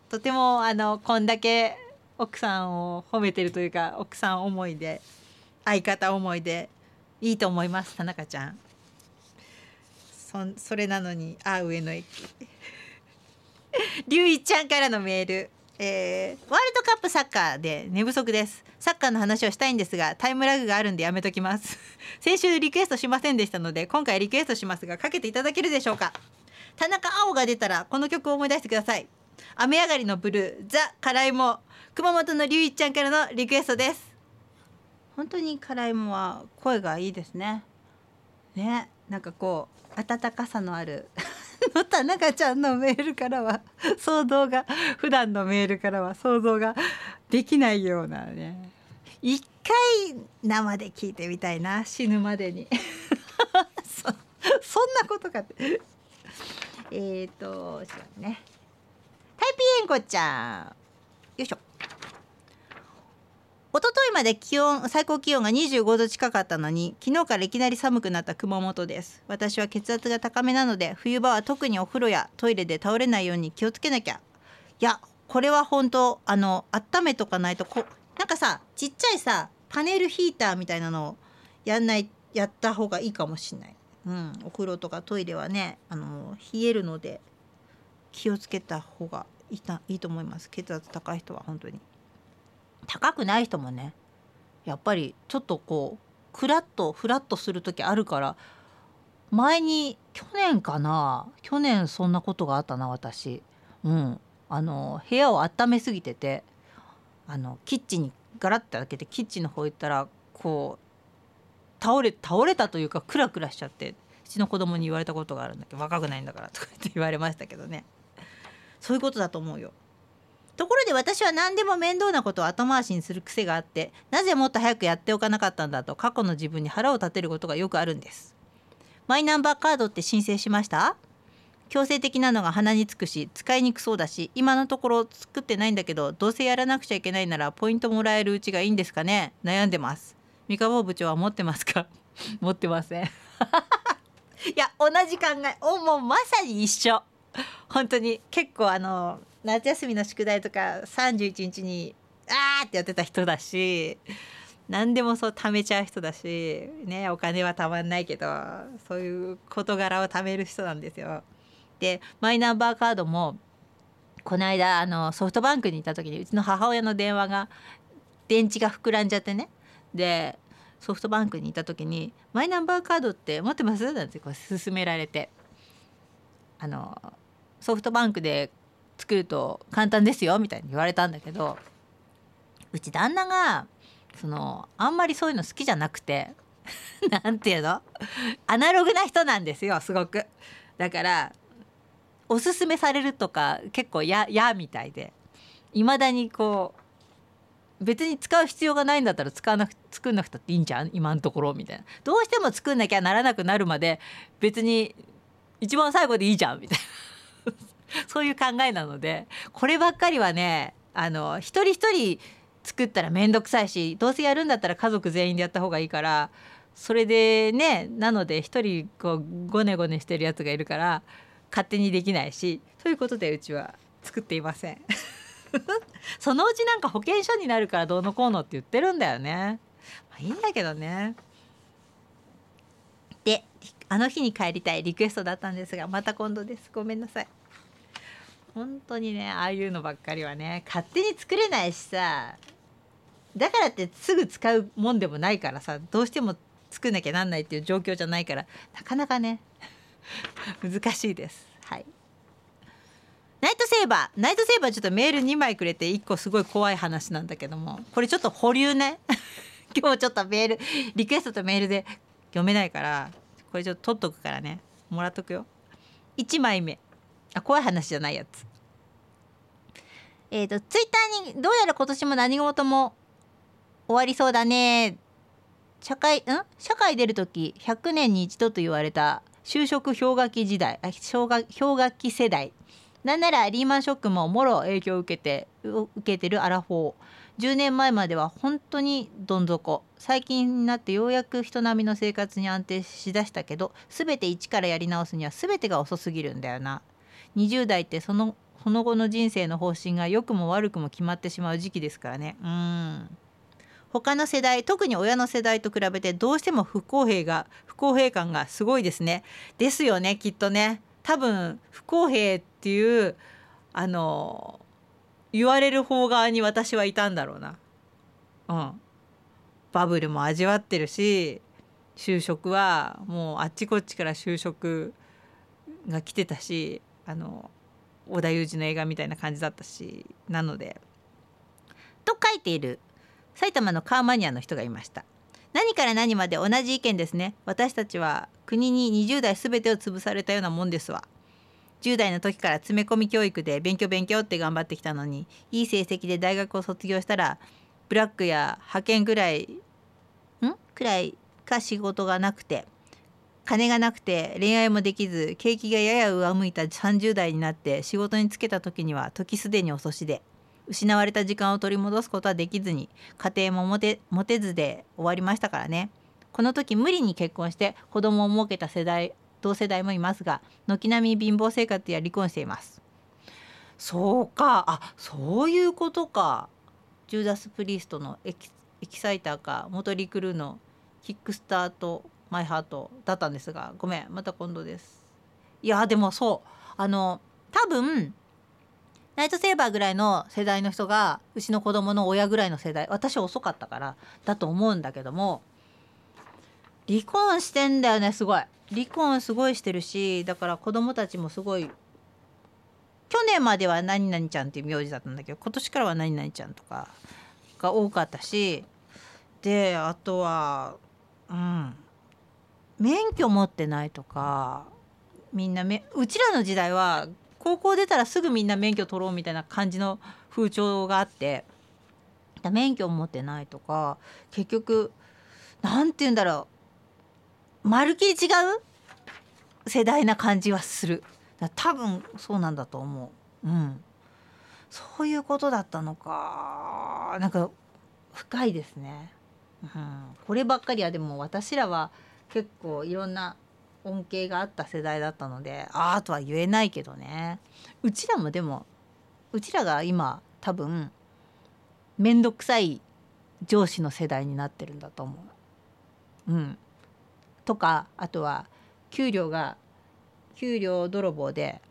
とてもあのこんだけ奥さんを褒めてるというか奥さん思いで相方思いでいいと思います田中ちゃん。そそれなのにあ上野駅。龍一ちゃんからのメール。えー、ワールドカップサッカーで寝不足です。サッカーの話をしたいんですがタイムラグがあるんでやめときます。先週リクエストしませんでしたので今回リクエストしますがかけていただけるでしょうか。田中碧が出たらこの曲を思い出してください。雨上がりのブルーザ・辛いも。熊本の龍一ちゃんからのリクエストです。本当に辛いもは声がいいですね。ねなんかこう温かさのある。の田中ちゃんのメールからは想像が普段のメールからは想像ができないようなね。一回生で聞いてみたいな死ぬまでに。そそんなことかって。えっ、ー、とね。タイピーエンコちゃん。よいしょ。一昨日まで気温最高気温が25度近かったのに昨日からいきなり寒くなった熊本です。私は血圧が高めなので冬場は特にお風呂やトイレで倒れないように気をつけなきゃ。いやこれは本当あの温めとかないとこなんかさちっちゃいさパネルヒーターみたいなのをやんないやった方がいいかもしんない、うん、お風呂とかトイレはねあの冷えるので気をつけた方がいいいいと思います。血圧高い人は本当に。高くない人もねやっぱりちょっとこうクラッとフラッとする時あるから前に去年かな去年そんなことがあったな私。うん。あの部屋を温めすぎててあのキッチンにガラッて開けてキッチンの方行ったらこう倒れ倒れたというかクラクラしちゃってうちの子供に言われたことがあるんだけど若くないんだからとかって言われましたけどね。そういうことだと思うよ。ところで私は何でも面倒なことを後回しにする癖があってなぜもっと早くやっておかなかったんだと過去の自分に腹を立てることがよくあるんです。マイナンバーカードって申請しました？強制的なのが鼻につくし使いにくそうだし今のところ作ってないんだけどどうせやらなくちゃいけないならポイントもらえるうちがいいんですかね？悩んでます。三河部長は持ってますか？持ってません。いや同じ考え。おもうまさに一緒。本当に結構あの夏休みの宿題とか31日にあーってやってた人だし何でもそう貯めちゃう人だしねお金はたまんないけどそういう事柄を貯める人なんですよ。でマイナンバーカードもこの間あのソフトバンクにいた時にうちの母親の電話が電池が膨らんじゃってねでソフトバンクにいた時に「マイナンバーカードって持ってます?」なんてこう勧められてあのソフトバンクで作ると簡単ですよみたいに言われたんだけどうち旦那がそのあんまりそういうの好きじゃなくて なんていうの？アナログな人なんですよすごく。だからおすすめされるとか結構ややみたいでいまだにこう別に使う必要がないんだったら使わなく作んなくたっていいんじゃん？今のところみたいな。どうしても作んなきゃならなくなるまで別に一番最後でいいじゃん？みたいな。そういう考えなのでこればっかりはねあの一人一人作ったら面倒くさいしどうせやるんだったら家族全員でやった方がいいからそれでねなので一人こうゴネゴネしてるやつがいるから勝手にできないしということでうちは作っていません。そのうちなんか保険証になるからどうのこうのって言ってるんだよね、まあ、いいんだけどね。であの日に帰りたいリクエストだったんですがまた今度です。ごめんなさい。本当にねああいうのばっかりはね勝手に作れないしさだからってすぐ使うもんでもないからさどうしても作んなきゃなんないっていう状況じゃないからなかなかね 難しいです。はい。ナイトセーバーナイトセーバーちょっとメール2枚くれて1個すごい怖い話なんだけどもこれちょっと保留ね。今日ちょっとメールリクエストとメールで読めないからこれちょっと取っとくからねもらっとくよ。1枚目。あ怖い話じゃないやつ。えっ、ー、とツイッターにどうやら今年も何事も終わりそうだね。社会ん？社会出る時100年に一度と言われた就職氷河期時代あ氷河氷河期世代。なんならリーマンショックももろ影響を受けて受けてるアラフォー。10年前までは本当にどん底。最近になってようやく人並みの生活に安定しだしたけど全て一からやり直すには全てが遅すぎるんだよな。20代ってそのその後の人生の方針が良くも悪くも決まってしまう時期ですからね。うん。他の世代特に親の世代と比べてどうしても不公平が不公平感がすごいですね。ですよねきっとね。多分不公平っていうあの言われる方側に私はいたんだろうな。うん。バブルも味わってるし就職はもうあっちこっちから就職が来てたしあの織田裕二の映画みたいな感じだったしなので。と書いている埼玉のカーマニアの人がいました。何から何まで同じ意見ですね。私たちは国に20代全てを潰されたようなもんですわ。10代の時から詰め込み教育で勉強勉強って頑張ってきたのにいい成績で大学を卒業したらブラックや派遣ぐらいん？くらいか仕事がなくて金がなくて恋愛もできず景気がやや上向いた30代になって仕事に就けた時には時すでに遅しで失われた時間を取り戻すことはできずに家庭も持て持てずで終わりましたからね。この時無理に結婚して子供を設けた世代同世代もいますが軒並み貧乏生活や離婚しています。そうか。あそういうことか。ジューダス・プリストのエキエキサイターか元リクルーのキックスタートマイハートだったんですがごめんまた今度です。いやでもそうあの多分ナイトセーバーぐらいの世代の人がうちの子供の親ぐらいの世代私遅かったからだと思うんだけども離婚してんだよねすごい。離婚すごいしてるしだから子供たちもすごい去年までは何々ちゃんっていう名字だったんだけど今年からは何々ちゃんとかが多かったしであとはうん。免許持ってないとかみんなめうちらの時代は高校出たらすぐみんな免許取ろうみたいな感じの風潮があって免許持ってないとか結局何て言うんだろうまるっきり違う世代な感じはする。多分そうなんだと思う。うん。そういうことだったのか。なんか深いですね、うん、こればっかりはでも私らは結構いろんな恩恵があった世代だったのでああとは言えないけどねうちらもでもうちらが今多分面倒くさい上司の世代になってるんだと思う。うん、とかあとは給料が給料泥棒で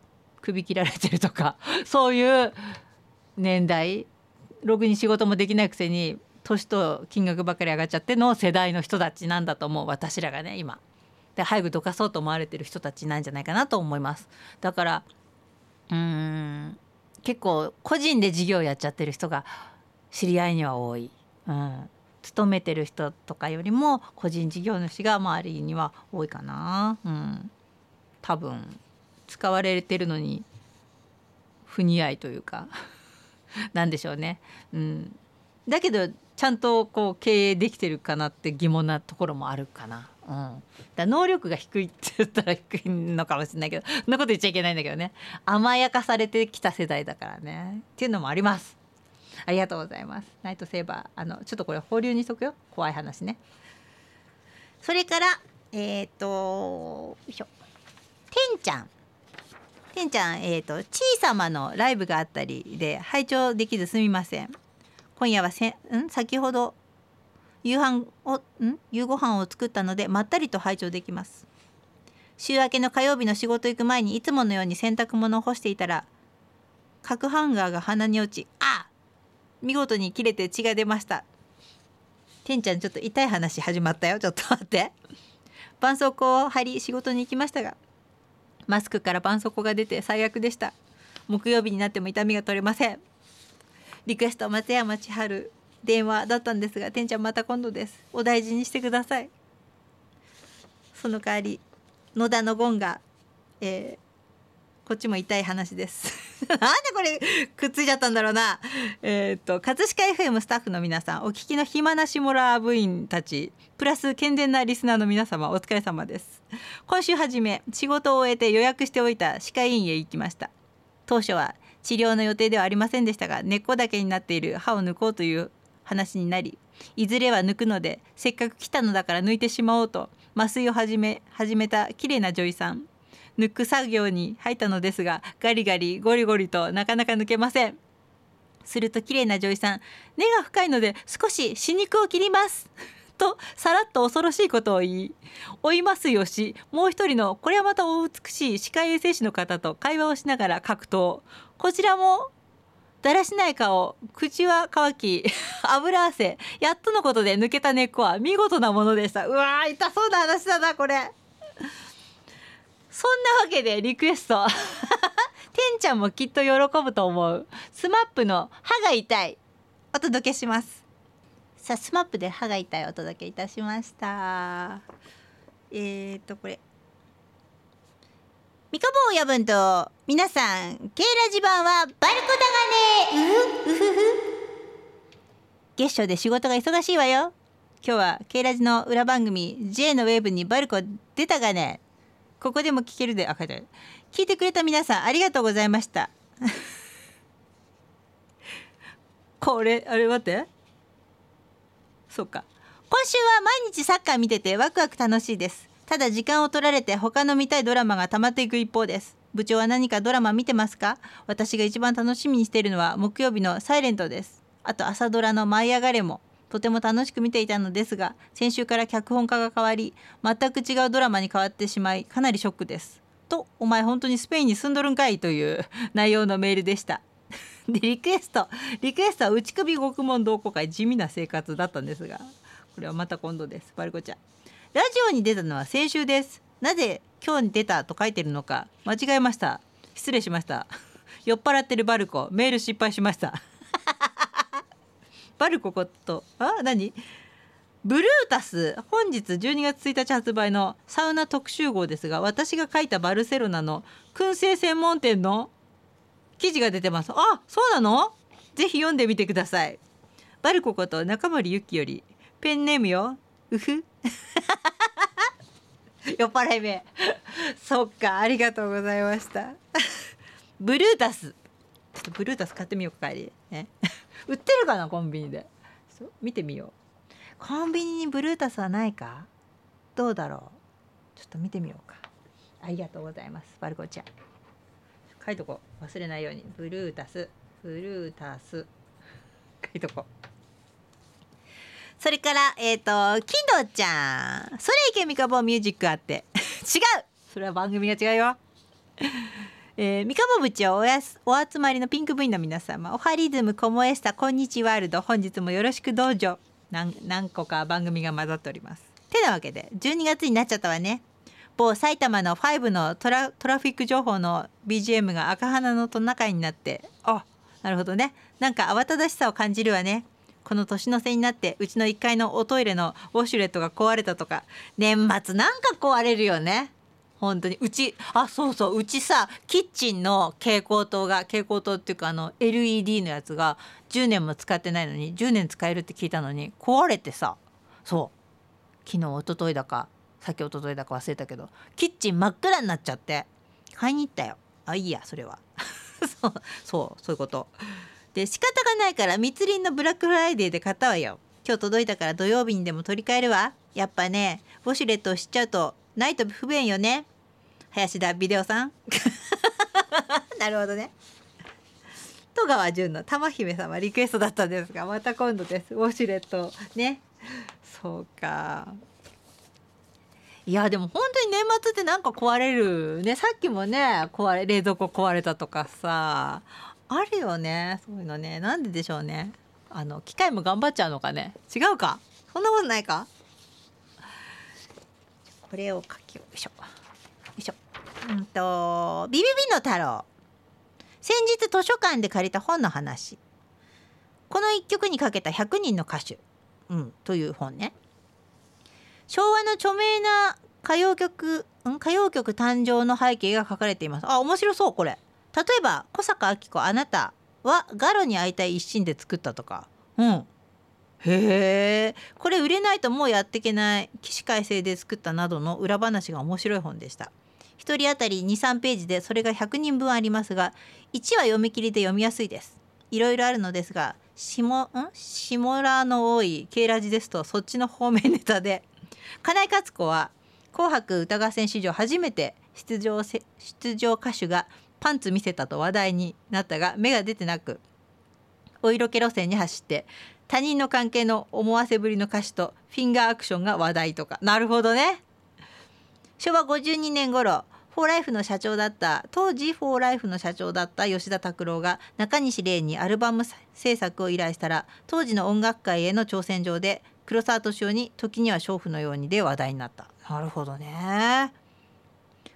首切られてるとかそういう年代ろくに仕事もできないくせに年と金額ばかり上がっちゃっての世代の人たちなんだと思う私らがね今。で早くどかそうと思われてる人たちなんじゃないかなと思います。だからうん結構個人で事業やっちゃってる人が知り合いには多い。うん勤めてる人とかよりも個人事業主が周りには多いかな。うん、多分使われてるのに不似合いというか なんでしょうね。うん、だけどちゃんとこう経営できてるかなって疑問なところもあるかな。うん、だ能力が低いって言ったら低いのかもしれないけどそんなこと言っちゃいけないんだけどね。甘やかされてきた世代だからね。っていうのもあります。ありがとうございます。ナイトセーバーあのちょっとこれ保留にしとくよ。怖い話ね。それからえっ、ー、とよいしょ。てんちゃん。てんちゃんえっ、ー、とちいさまのライブがあったりで拝聴できずすみません。今夜はせん先ほど夕飯をん？夕ご飯を作ったのでまったりと拝聴できます。週明けの火曜日の仕事行く前にいつものように洗濯物を干していたら角ハンガーが鼻に落ちあ見事に切れて血が出ました。てんちゃんちょっと痛い話始まったよ。ちょっと待って。絆創膏を貼り仕事に行きましたがマスクから絆創膏が出て最悪でした。木曜日になっても痛みが取れません。リクエスト松山千春電話だったんですがてんちゃんまた今度です。お大事にしてください。その代わり野田のゴンが、えー、こっちも痛い話です。なんでこれくっついちゃったんだろうな。えー、っと葛飾 FM スタッフの皆さんお聞きの暇なしモラ部員たちプラス健全なリスナーの皆様お疲れ様です。今週初め仕事を終えて予約しておいた歯科医院へ行きました。当初は治療の予定ではありませんでしたが根っこだけになっている歯を抜こうという話になりいずれは抜くのでせっかく来たのだから抜いてしまおうと麻酔を始め始めた綺麗な女医さん抜く作業に入ったのですがガリガリゴリゴリとなかなか抜けません。すると綺麗な女医さん根が深いので少し死肉を切ります。とさらっと恐ろしいことを言い追いますよしもう一人のこれはまたお美しい歯科衛生士の方と会話をしながら格闘。こちらもだらしない顔口は乾き 油汗やっとのことで抜けた根っこは見事なものでした。うわー痛そうな話だなこれ。そんなわけでリクエスト。てんちゃんもきっと喜ぶと思う。スマップの歯が痛い。お届けします。さあスマップで歯が痛いお届けいたしました。えーとこれ。三日坊親分と皆さんケイラジ版はバルコだがねうふうふふ。月初で仕事が忙しいわよ。今日はケイラジの裏番組 J のウェーブにバルコ出たがね。ここでも聞けるであ書いてある。聞いてくれた皆さんありがとうございました。これあれ待って。そうか。今週は毎日サッカー見ててワクワク楽しいです。ただ時間を取られて他の見たいドラマが溜まっていく一方です。部長は何かドラマ見てますか？私が一番楽しみにしているのは木曜日のサイレントです。あと朝ドラの舞い上がれもとても楽しく見ていたのですが先週から脚本家が変わり全く違うドラマに変わってしまいかなりショックです。とお前本当にスペインに住んどるんかい？という内容のメールでした。でリクエスト。リクエストは内首獄門同好会地味な生活だったんですがこれはまた今度です。バルコちゃん。ラジオに出たのは先週です。なぜ今日に出たと書いてるのか間違えました。失礼しました。酔っ払ってるバルコ。メール失敗しました。バルコことあ何？ブルータス。本日12月1日発売のサウナ特集号ですが私が書いたバルセロナの燻製専門店の記事が出てます。あそうなの？ぜひ読んでみてください。バルコこと中森ゆきよりペンネームよ。うふ。酔っ払い目。そっかありがとうございました。ブルータス。ちょっとブルータス買ってみようか帰り、ね、売ってるかなコンビニで。そう見てみよう。コンビニにブルータスはないか？どうだろう？ちょっと見てみようか。ありがとうございますバルコちゃん。書いとこ忘れないように。ブルータス。ブルータス。書いとこそれからえっ、ー、とキンドちゃん。それいけみかぼミュージックあって。違う。それは番組が違うよ。えー、三河部長おやすお集まりのピンク部員の皆様。おはリズムコモエスタこんにちワールド。本日もよろしくどうぞ。何個か番組が混ざっております。てなわけで12月になっちゃったわね。某埼玉の5のトラトラフィック情報の BGM が赤花のトナカイになってあなるほどね。なんか慌ただしさを感じるわね。この年の瀬になってうちの1階のおトイレのウォシュレットが壊れたとか。年末なんか壊れるよね。本当に。うちあそうそう。うちさキッチンの蛍光灯が蛍光灯っていうかあの LED のやつが10年も使ってないのに10年使えるって聞いたのに壊れてさ。そう。昨日一昨日だかさっき一昨日だか忘れたけどキッチン真っ暗になっちゃって買いに行ったよ。あいいやそれは。そうそうそういうこと。で仕方がないから密林のブラックフライデーで買ったわよ。今日届いたから土曜日にでも取り替えるわ。やっぱねウォシュレットをしちゃうとないと不便よね。林田ビデオさん。なるほどね。戸川純の玉姫様リクエストだったんですがまた今度です。ウォシュレットね。そうか。いやでも本当に年末ってなんか壊れるね。さっきもね壊れ冷蔵庫壊れたとかさあるよね。そういうのね。なんででしょうね。あの機械も頑張っちゃうのかね。違うか。そんなことないか。これを書きよいしょ。よいしょ。うんとビビビの太郎。先日図書館で借りた本の話。この一曲にかけた100人の歌手、うん、という本ね。昭和の著名な歌謡曲、歌謡曲誕生の背景が書かれています。あ面白そうこれ。例えば小坂明子あなたはガロに会いたい一心で作ったとか。うん。へえこれ売れないともうやっていけない起死回生で作ったなどの裏話が面白い本でした。1人当たり23ページでそれが100人分ありますが1話読み切りで読みやすいです。いろいろあるのですが下ん？下らの多い K ラジですとそっちの方面ネタで金井勝子は「紅白歌合戦」史上初めて出場出場歌手がパンツ見せたと話題になったが芽が出てなくお色気路線に走って他人の関係の思わせぶりの歌詞とフィンガーアクションが話題とか。なるほどね。昭和52年頃フォーライフの社長だった当時フォーライフの社長だった吉田拓郎が中西礼にアルバム制作を依頼したら当時の音楽界への挑戦状で黒沢敏夫に時には娼婦のようにで話題になった。なるほどね。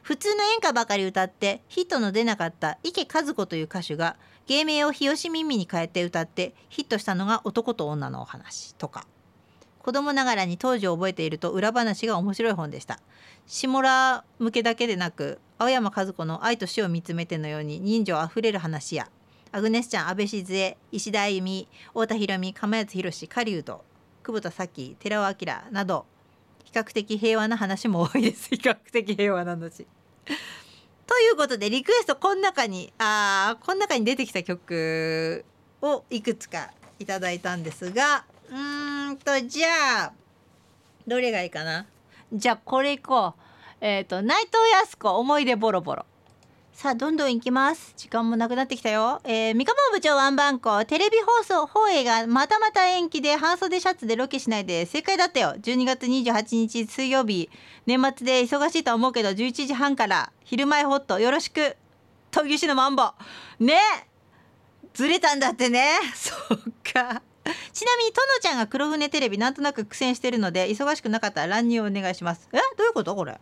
普通の演歌ばかり歌ってヒットの出なかった池和子という歌手が芸名を日吉耳に変えて歌ってヒットしたのが男と女のお話とか。子供ながらに当時を覚えていると裏話が面白い本でした。下田向けだけでなく青山和子の愛と死を見つめてのように人情あふれる話やアグネスちゃん安倍静江石田あゆみ太田裕美釜谷宏狩人久保田早紀寺尾明など比較的平和な話も多いです。比較的平和な話。ということでリクエストこの中にあこの中に出てきた曲をいくつかいただいたんですがうーんとじゃあどれがいいかな？じゃあこれいこう。えっ、ー、と内藤康子思い出ボロボロ。さあどんどん行きます。時間もなくなってきたよ、えー、三河部長ワンバンコ。テレビ放送放映がまたまた延期で半袖シャツでロケしないで正解だったよ。12月28日水曜日。年末で忙しいと思うけど11時半から。昼前ホット。よろしく。闘牛士のマンボ。ね。ずれたんだってね。そっか。ちなみにとのちゃんが黒船テレビなんとなく苦戦してるので忙しくなかったら乱入お願いします。え？どういうこと？これ。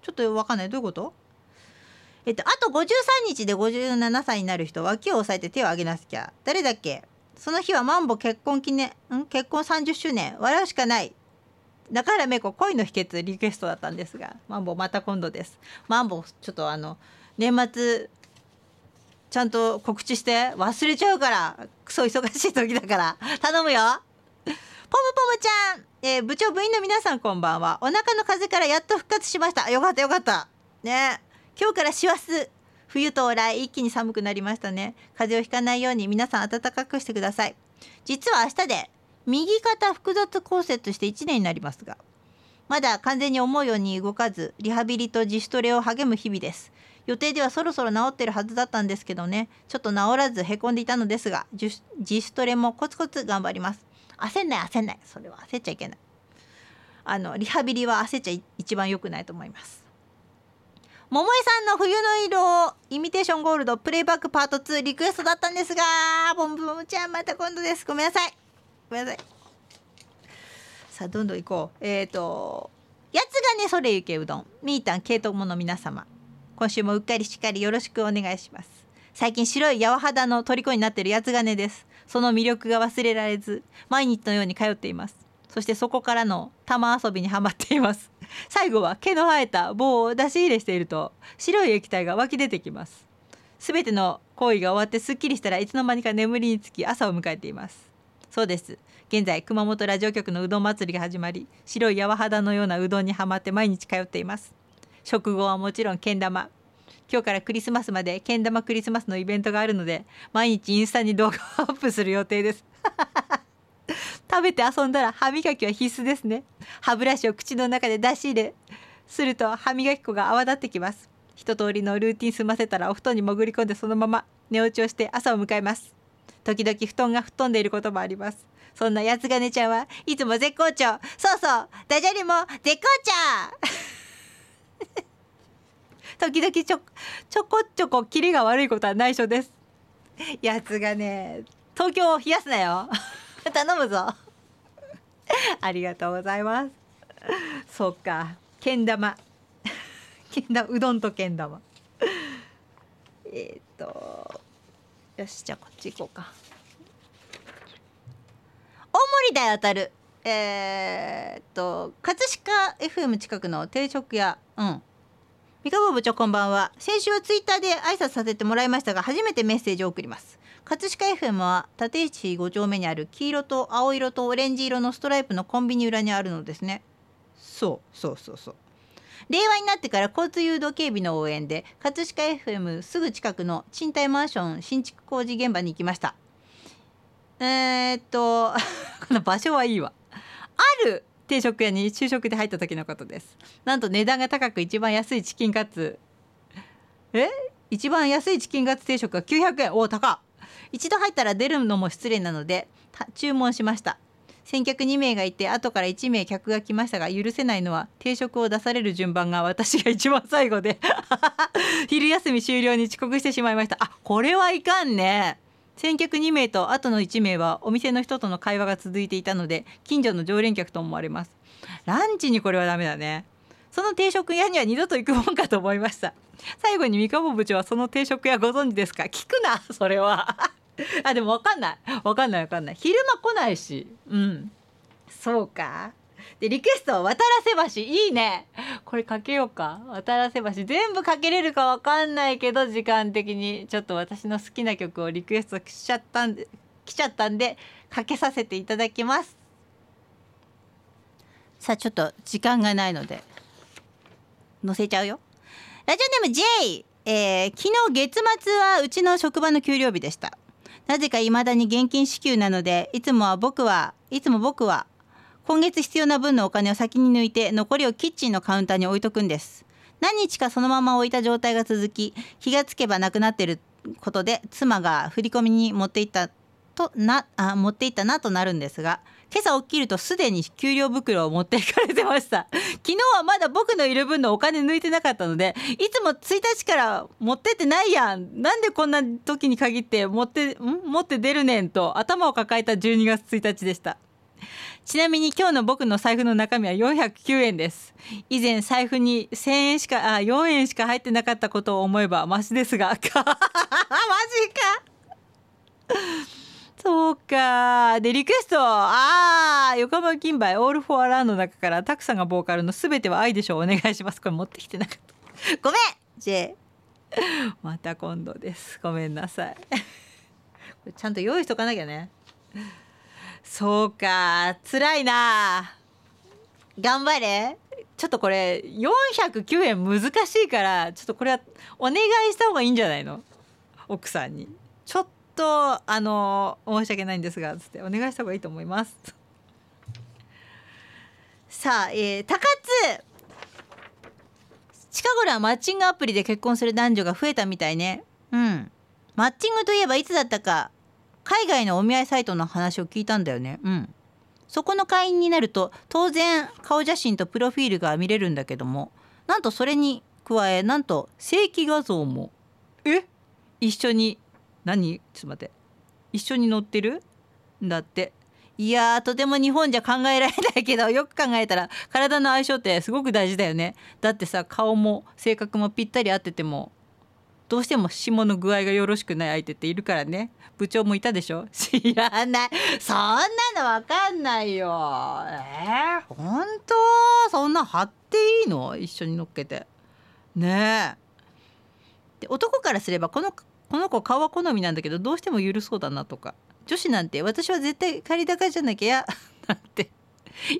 ちょっとわかんない。どういうこと？えっとあと53日で57歳になる人脇を押さえて手を挙げなきゃ。誰だっけ？その日はマンボ結婚記念ん？結婚30周年。笑うしかない。中原芽子恋の秘訣リクエストだったんですがマンボまた今度です。マンボちょっとあの年末ちゃんと告知して忘れちゃうからクソ忙しい時だから。頼むよ。ポムポムちゃん、えー、部長部員の皆さんこんばんは。お腹の風邪からやっと復活しました。よかったよかった。ね。今日から師走冬到来一気に寒くなりましたね。風邪をひかないように皆さん暖かくしてください。実は明日で右肩複雑骨折して1年になりますがまだ完全に思うように動かずリハビリと自主トレを励む日々です。予定ではそろそろ治ってるはずだったんですけどね。ちょっと治らずへこんでいたのですが自主トレもコツコツ頑張ります。焦んない焦んない。それは焦っちゃいけない。あのリハビリは焦っちゃ一番良くないと思います。桃江さんの冬の色イミテーションゴールドプレイバックパート2リクエストだったんですがボンボムちゃんまた今度です。ごめんなさい。ごめんなさい。さあどんどん行こう。えっ、ー、とやつがねそれゆけうどんみーたん系統もの皆様。今週もうっかりしっかりよろしくお願いします。最近白い柔肌の虜になっているやつがねです。その魅力が忘れられず毎日のように通っています。そしてそこからの玉遊びにはまっています。最後は毛の生えた棒を出し入れしていると白い液体が湧き出てきます。すべての行為が終わってすっきりしたらいつの間にか眠りにつき朝を迎えています。そうです。現在熊本ラジオ局のうどん祭りが始まり白い柔肌のようなうどんにはまって毎日通っています。食後はもちろんけん玉。今日からクリスマスまでけん玉クリスマスのイベントがあるので毎日インスタに動画をアップする予定です。食べて遊んだら歯磨きは必須ですね。歯ブラシを口の中で出し入れすると歯磨き粉が泡立ってきます。一通りのルーティン済ませたらお布団に潜り込んでそのまま寝落ちをして朝を迎えます。時々布団が吹っ飛んでいることもあります。そんなやつがねちゃんはいつも絶好調。そうそう。ダジャレも絶好調。時々ちょちょこちょこキレが悪いことは内緒です。やつがね東京を冷やすなよ。頼むぞ。ありがとうございます。そっか。けん玉。けん玉。うどんとけん玉。えっ、とよしじゃあこっち行こうか。大森台当たる。えー、っと葛飾 FM 近くの定食屋。うん。三河部長こんばんは。先週はツイッターで挨拶させてもらいましたが初めてメッセージを送ります。葛飾 FM は立石5丁目にある黄色と青色とオレンジ色のストライプのコンビニ裏にあるのですね。そうそうそうそう。令和になってから交通誘導警備の応援で葛飾 FM すぐ近くの賃貸マンション新築工事現場に行きました。えー、っと この場所はいいわ。ある定食屋に就職で入った時のことです。なんと値段が高く一番安いチキンカツ。え？一番安いチキンカツ定食が900円。おお高っ。一度入ったら出るのも失礼なので注文しました。先客2名がいて後から1名客が来ましたが許せないのは定食を出される順番が私が一番最後で 昼休み終了に遅刻してしまいました。あこれはいかんね。先客2名と後の1名はお店の人との会話が続いていたので近所の常連客と思われます。ランチにこれはダメだね。その定食屋には二度と行くもんかと思いました。最後に三河部長はその定食屋ご存知ですか？聞くなそれは。あでも分かんない。分かんない分かんない。昼間来ないし。うん。そうか。でリクエスト渡らせ橋。いいね。これかけようか。渡らせ橋。全部かけれるか分かんないけど時間的に。ちょっと私の好きな曲をリクエストしちゃったんで来ちゃったんでかけさせていただきます。さあちょっと時間がないので。載せちゃうよ。ラジオネーム J えー、昨日月末はうちの職場の給料日でした。なぜか未だに現金支給なのでいつもは僕はいつも僕は今月必要な分のお金を先に抜いて残りをキッチンのカウンターに置いとくんです。何日かそのまま置いた状態が続き気がつけばなくなってることで妻が振り込みに持っていったとなあ持っていったなとなるんですが今朝起きるとすでに給料袋を持っていかれてました。昨日はまだ僕のいる分のお金抜いてなかったのでいつも1日から持ってってないやん。なんでこんな時に限って持って持って出るねんと頭を抱えた12月1日でした。ちなみに今日の僕の財布の中身は409円です。以前財布に1000円しかあ4円しか入ってなかったことを思えばマシですが。マジか。そうか。でリクエスト。ああ横浜金梅オール・フォア・ランの中からたくさんがボーカルの「すべては愛でしょう」お願いします。これ持ってきてなかった。ごめん。J また今度です。ごめんなさい。ちゃんと用意しとかなきゃね。そうか。辛いな。頑張れ。ちょっとこれ409円難しいからちょっとこれはお願いした方がいいんじゃないの？奥さんに。ちょっとあの申し訳ないんですがつってお願いした方がいいと思います。さあ、えー、高津。近頃はマッチングアプリで結婚する男女が増えたみたいね。うん。マッチングといえばいつだったか海外のお見合いサイトの話を聞いたんだよね。うん。そこの会員になると当然顔写真とプロフィールが見れるんだけどもなんとそれに加えなんと正規画像も。え？一緒に何？ちょっと待って。一緒に載ってる？んだって。いやとても日本じゃ考えられないけど よく考えたら体の相性ってすごく大事だよね。だってさ顔も性格もぴったり合っててもどうしても霜の具合がよろしくない相手っているからね。部長もいたでしょ？知らない。そんなのわかんないよ。えー、本当？そんな貼っていいの？一緒に乗っけて。ねえ。で男からすればこのこの子顔は好みなんだけどどうしても許そうだなとか。女子なんて私は絶対借り高じゃなきゃ なんて。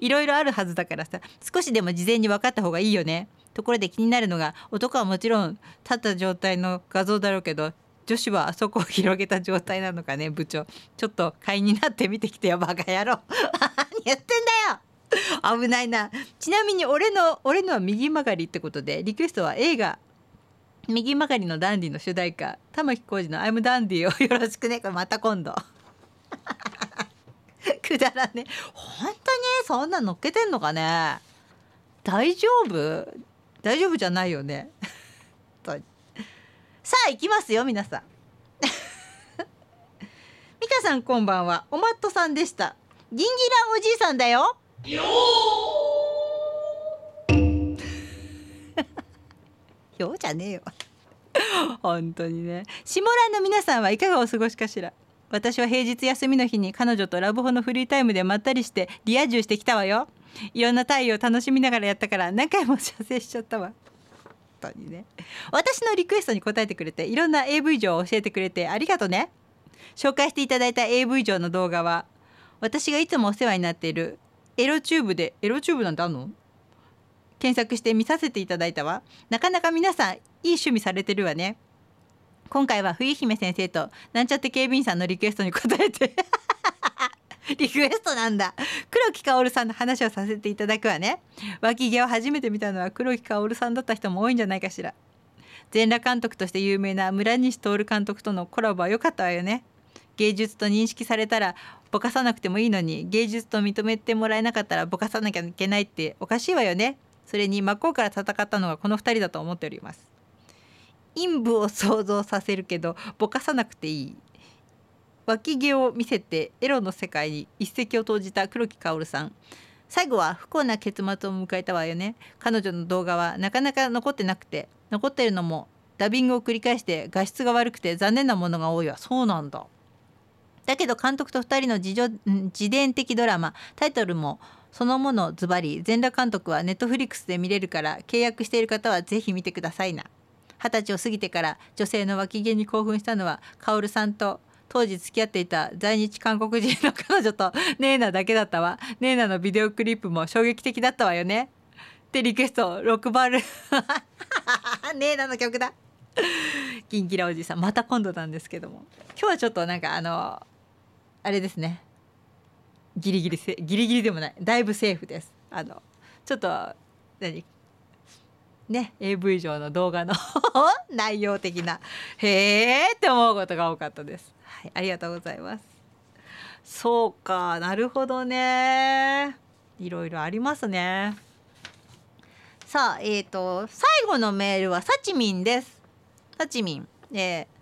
いろいろあるはずだからさ。少しでも事前に分かった方がいいよね。ところで気になるのが男はもちろん立った状態の画像だろうけど女子はあそこを広げた状態なのかね部長。ちょっと会員になって見てきてよバカ野郎。何言ってんだよ。危ないな。ちなみに俺の俺のは右曲がりってことでリクエストは映画。右曲がりのダンディの主題歌玉置浩二の「アイムダンディ」をよろしくねこれまた今度。くだらね。本当に？そんなのっけてんのかね？大丈夫？大丈夫じゃないよね？さあ行きますよ皆さん。美香さんこんばんは。おまっとさんでした。ギンギラおじいさんだよ。よよじゃねえよ 本当にね。下蘭の皆さんはいかがお過ごしかしら？私は平日休みの日に彼女とラブホのフリータイムでまったりしてリア充してきたわよ。いろんな体位を楽しみながらやったから何回も射精しちゃったわ。本当にね。私のリクエストに答えてくれていろんな AV 上を教えてくれてありがとね。紹介していただいた AV 上の動画は私がいつもお世話になっているエロチューブでエロチューブなんてあんの？検索して見させていただいたわ。なかなか皆さんいい趣味されてるわね。今回は冬姫先生となんちゃって警備員さんのリクエストに答えて。リクエストなんだ。黒木薫さんの話をさせていただくわね。脇毛を初めて見たのは黒木薫さんだった人も多いんじゃないかしら。全裸監督として有名な村西徹監督とのコラボは良かったわよね。芸術と認識されたらぼかさなくてもいいのに芸術と認めてもらえなかったらぼかさなきゃいけないっておかしいわよね。それに真っ向から戦ったのがこの2人だと思っております。陰部を想像させるけどぼかさなくていい。脇毛を見せてエロの世界に一石を投じた黒木薫さん。最後は不幸な結末を迎えたわよね。彼女の動画はなかなか残ってなくて残ってるのもダビングを繰り返して画質が悪くて残念なものが多いわ。そうなんだ。だけど監督と2人の自自伝的ドラマタイトルもそのものズバリ全裸監督はネットフリックスで見れるから契約している方はぜひ見てくださいな。二十歳を過ぎてから女性の脇毛に興奮したのは薫さんと当時付き合っていた在日韓国人の彼女とネーナだけだったわ。ネーナのビデオクリップも衝撃的だったわよね。ってリクエストロックバル。ネーナの曲だ。キンキラおじさん。また今度なんですけども。今日はちょっとなんかあのあれですね。ギリギリせギリギリでもないだいぶセーフですあのちょっと何？ね AV 上の動画の 内容的なへえって思うことが多かったですはい、ありがとうございます。そうか、なるほどね。いろいろありますね。さあ、えっ、ー、と、最後のメールはさちみんです。さちみん。えー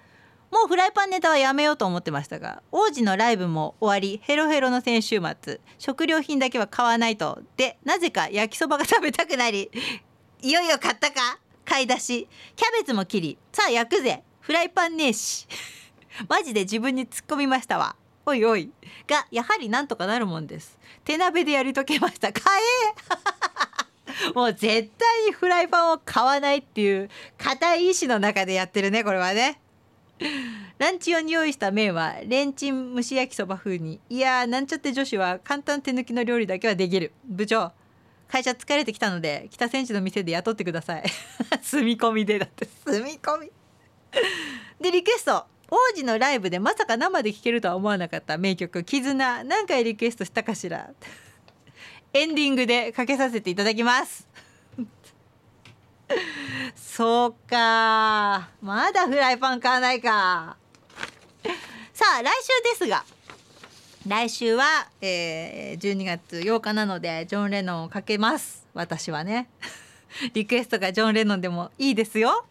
もうフライパンネタはやめようと思ってましたが王子のライブも終わりヘロヘロの先週末食料品だけは買わないとでなぜか焼きそばが食べたくなりいよいよ買ったか？買い出し。キャベツも切り。さあ焼くぜ。フライパンねえし。マジで自分に突っ込みましたわ。おいおい。がやはりなんとかなるもんです。手鍋でやりとけました。買え！もう絶対にフライパンを買わないっていう固い意志の中でやってるねこれはね。ランチ用に用意した麺はレンチン蒸し焼きそば風に。いやーなんちゃって女子は簡単手抜きの料理だけはできる。部長会社疲れてきたので北千住の店で雇ってください。住み込みでだって。住み込み。でリクエスト。王子のライブでまさか生で聴けるとは思わなかった。名曲「絆」何回リクエストしたかしら。エンディングでかけさせていただきます。そうか。まだフライパン買わないか。さあ来週ですが。来週は、えー、12月8日なのでジョン・レノンをかけます。私はね。リクエストがジョン・レノンでもいいですよ。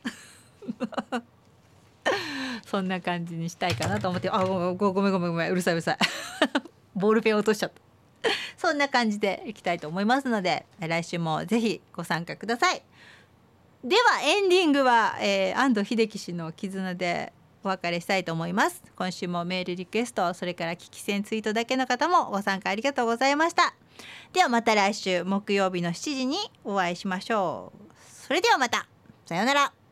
そんな感じにしたいかなと思って。あごごめんごめんごめん。うるさいうるさい。ボールペン落としちゃった。そんな感じでいきたいと思いますので来週もぜひご参加ください。ではエンディングは、えー、安藤秀樹氏の絆でお別れしたいと思います。今週もメールリクエストそれから聞き戦ツイートだけの方もご参加ありがとうございました。ではまた来週木曜日の7時にお会いしましょう。それではまた。さようなら。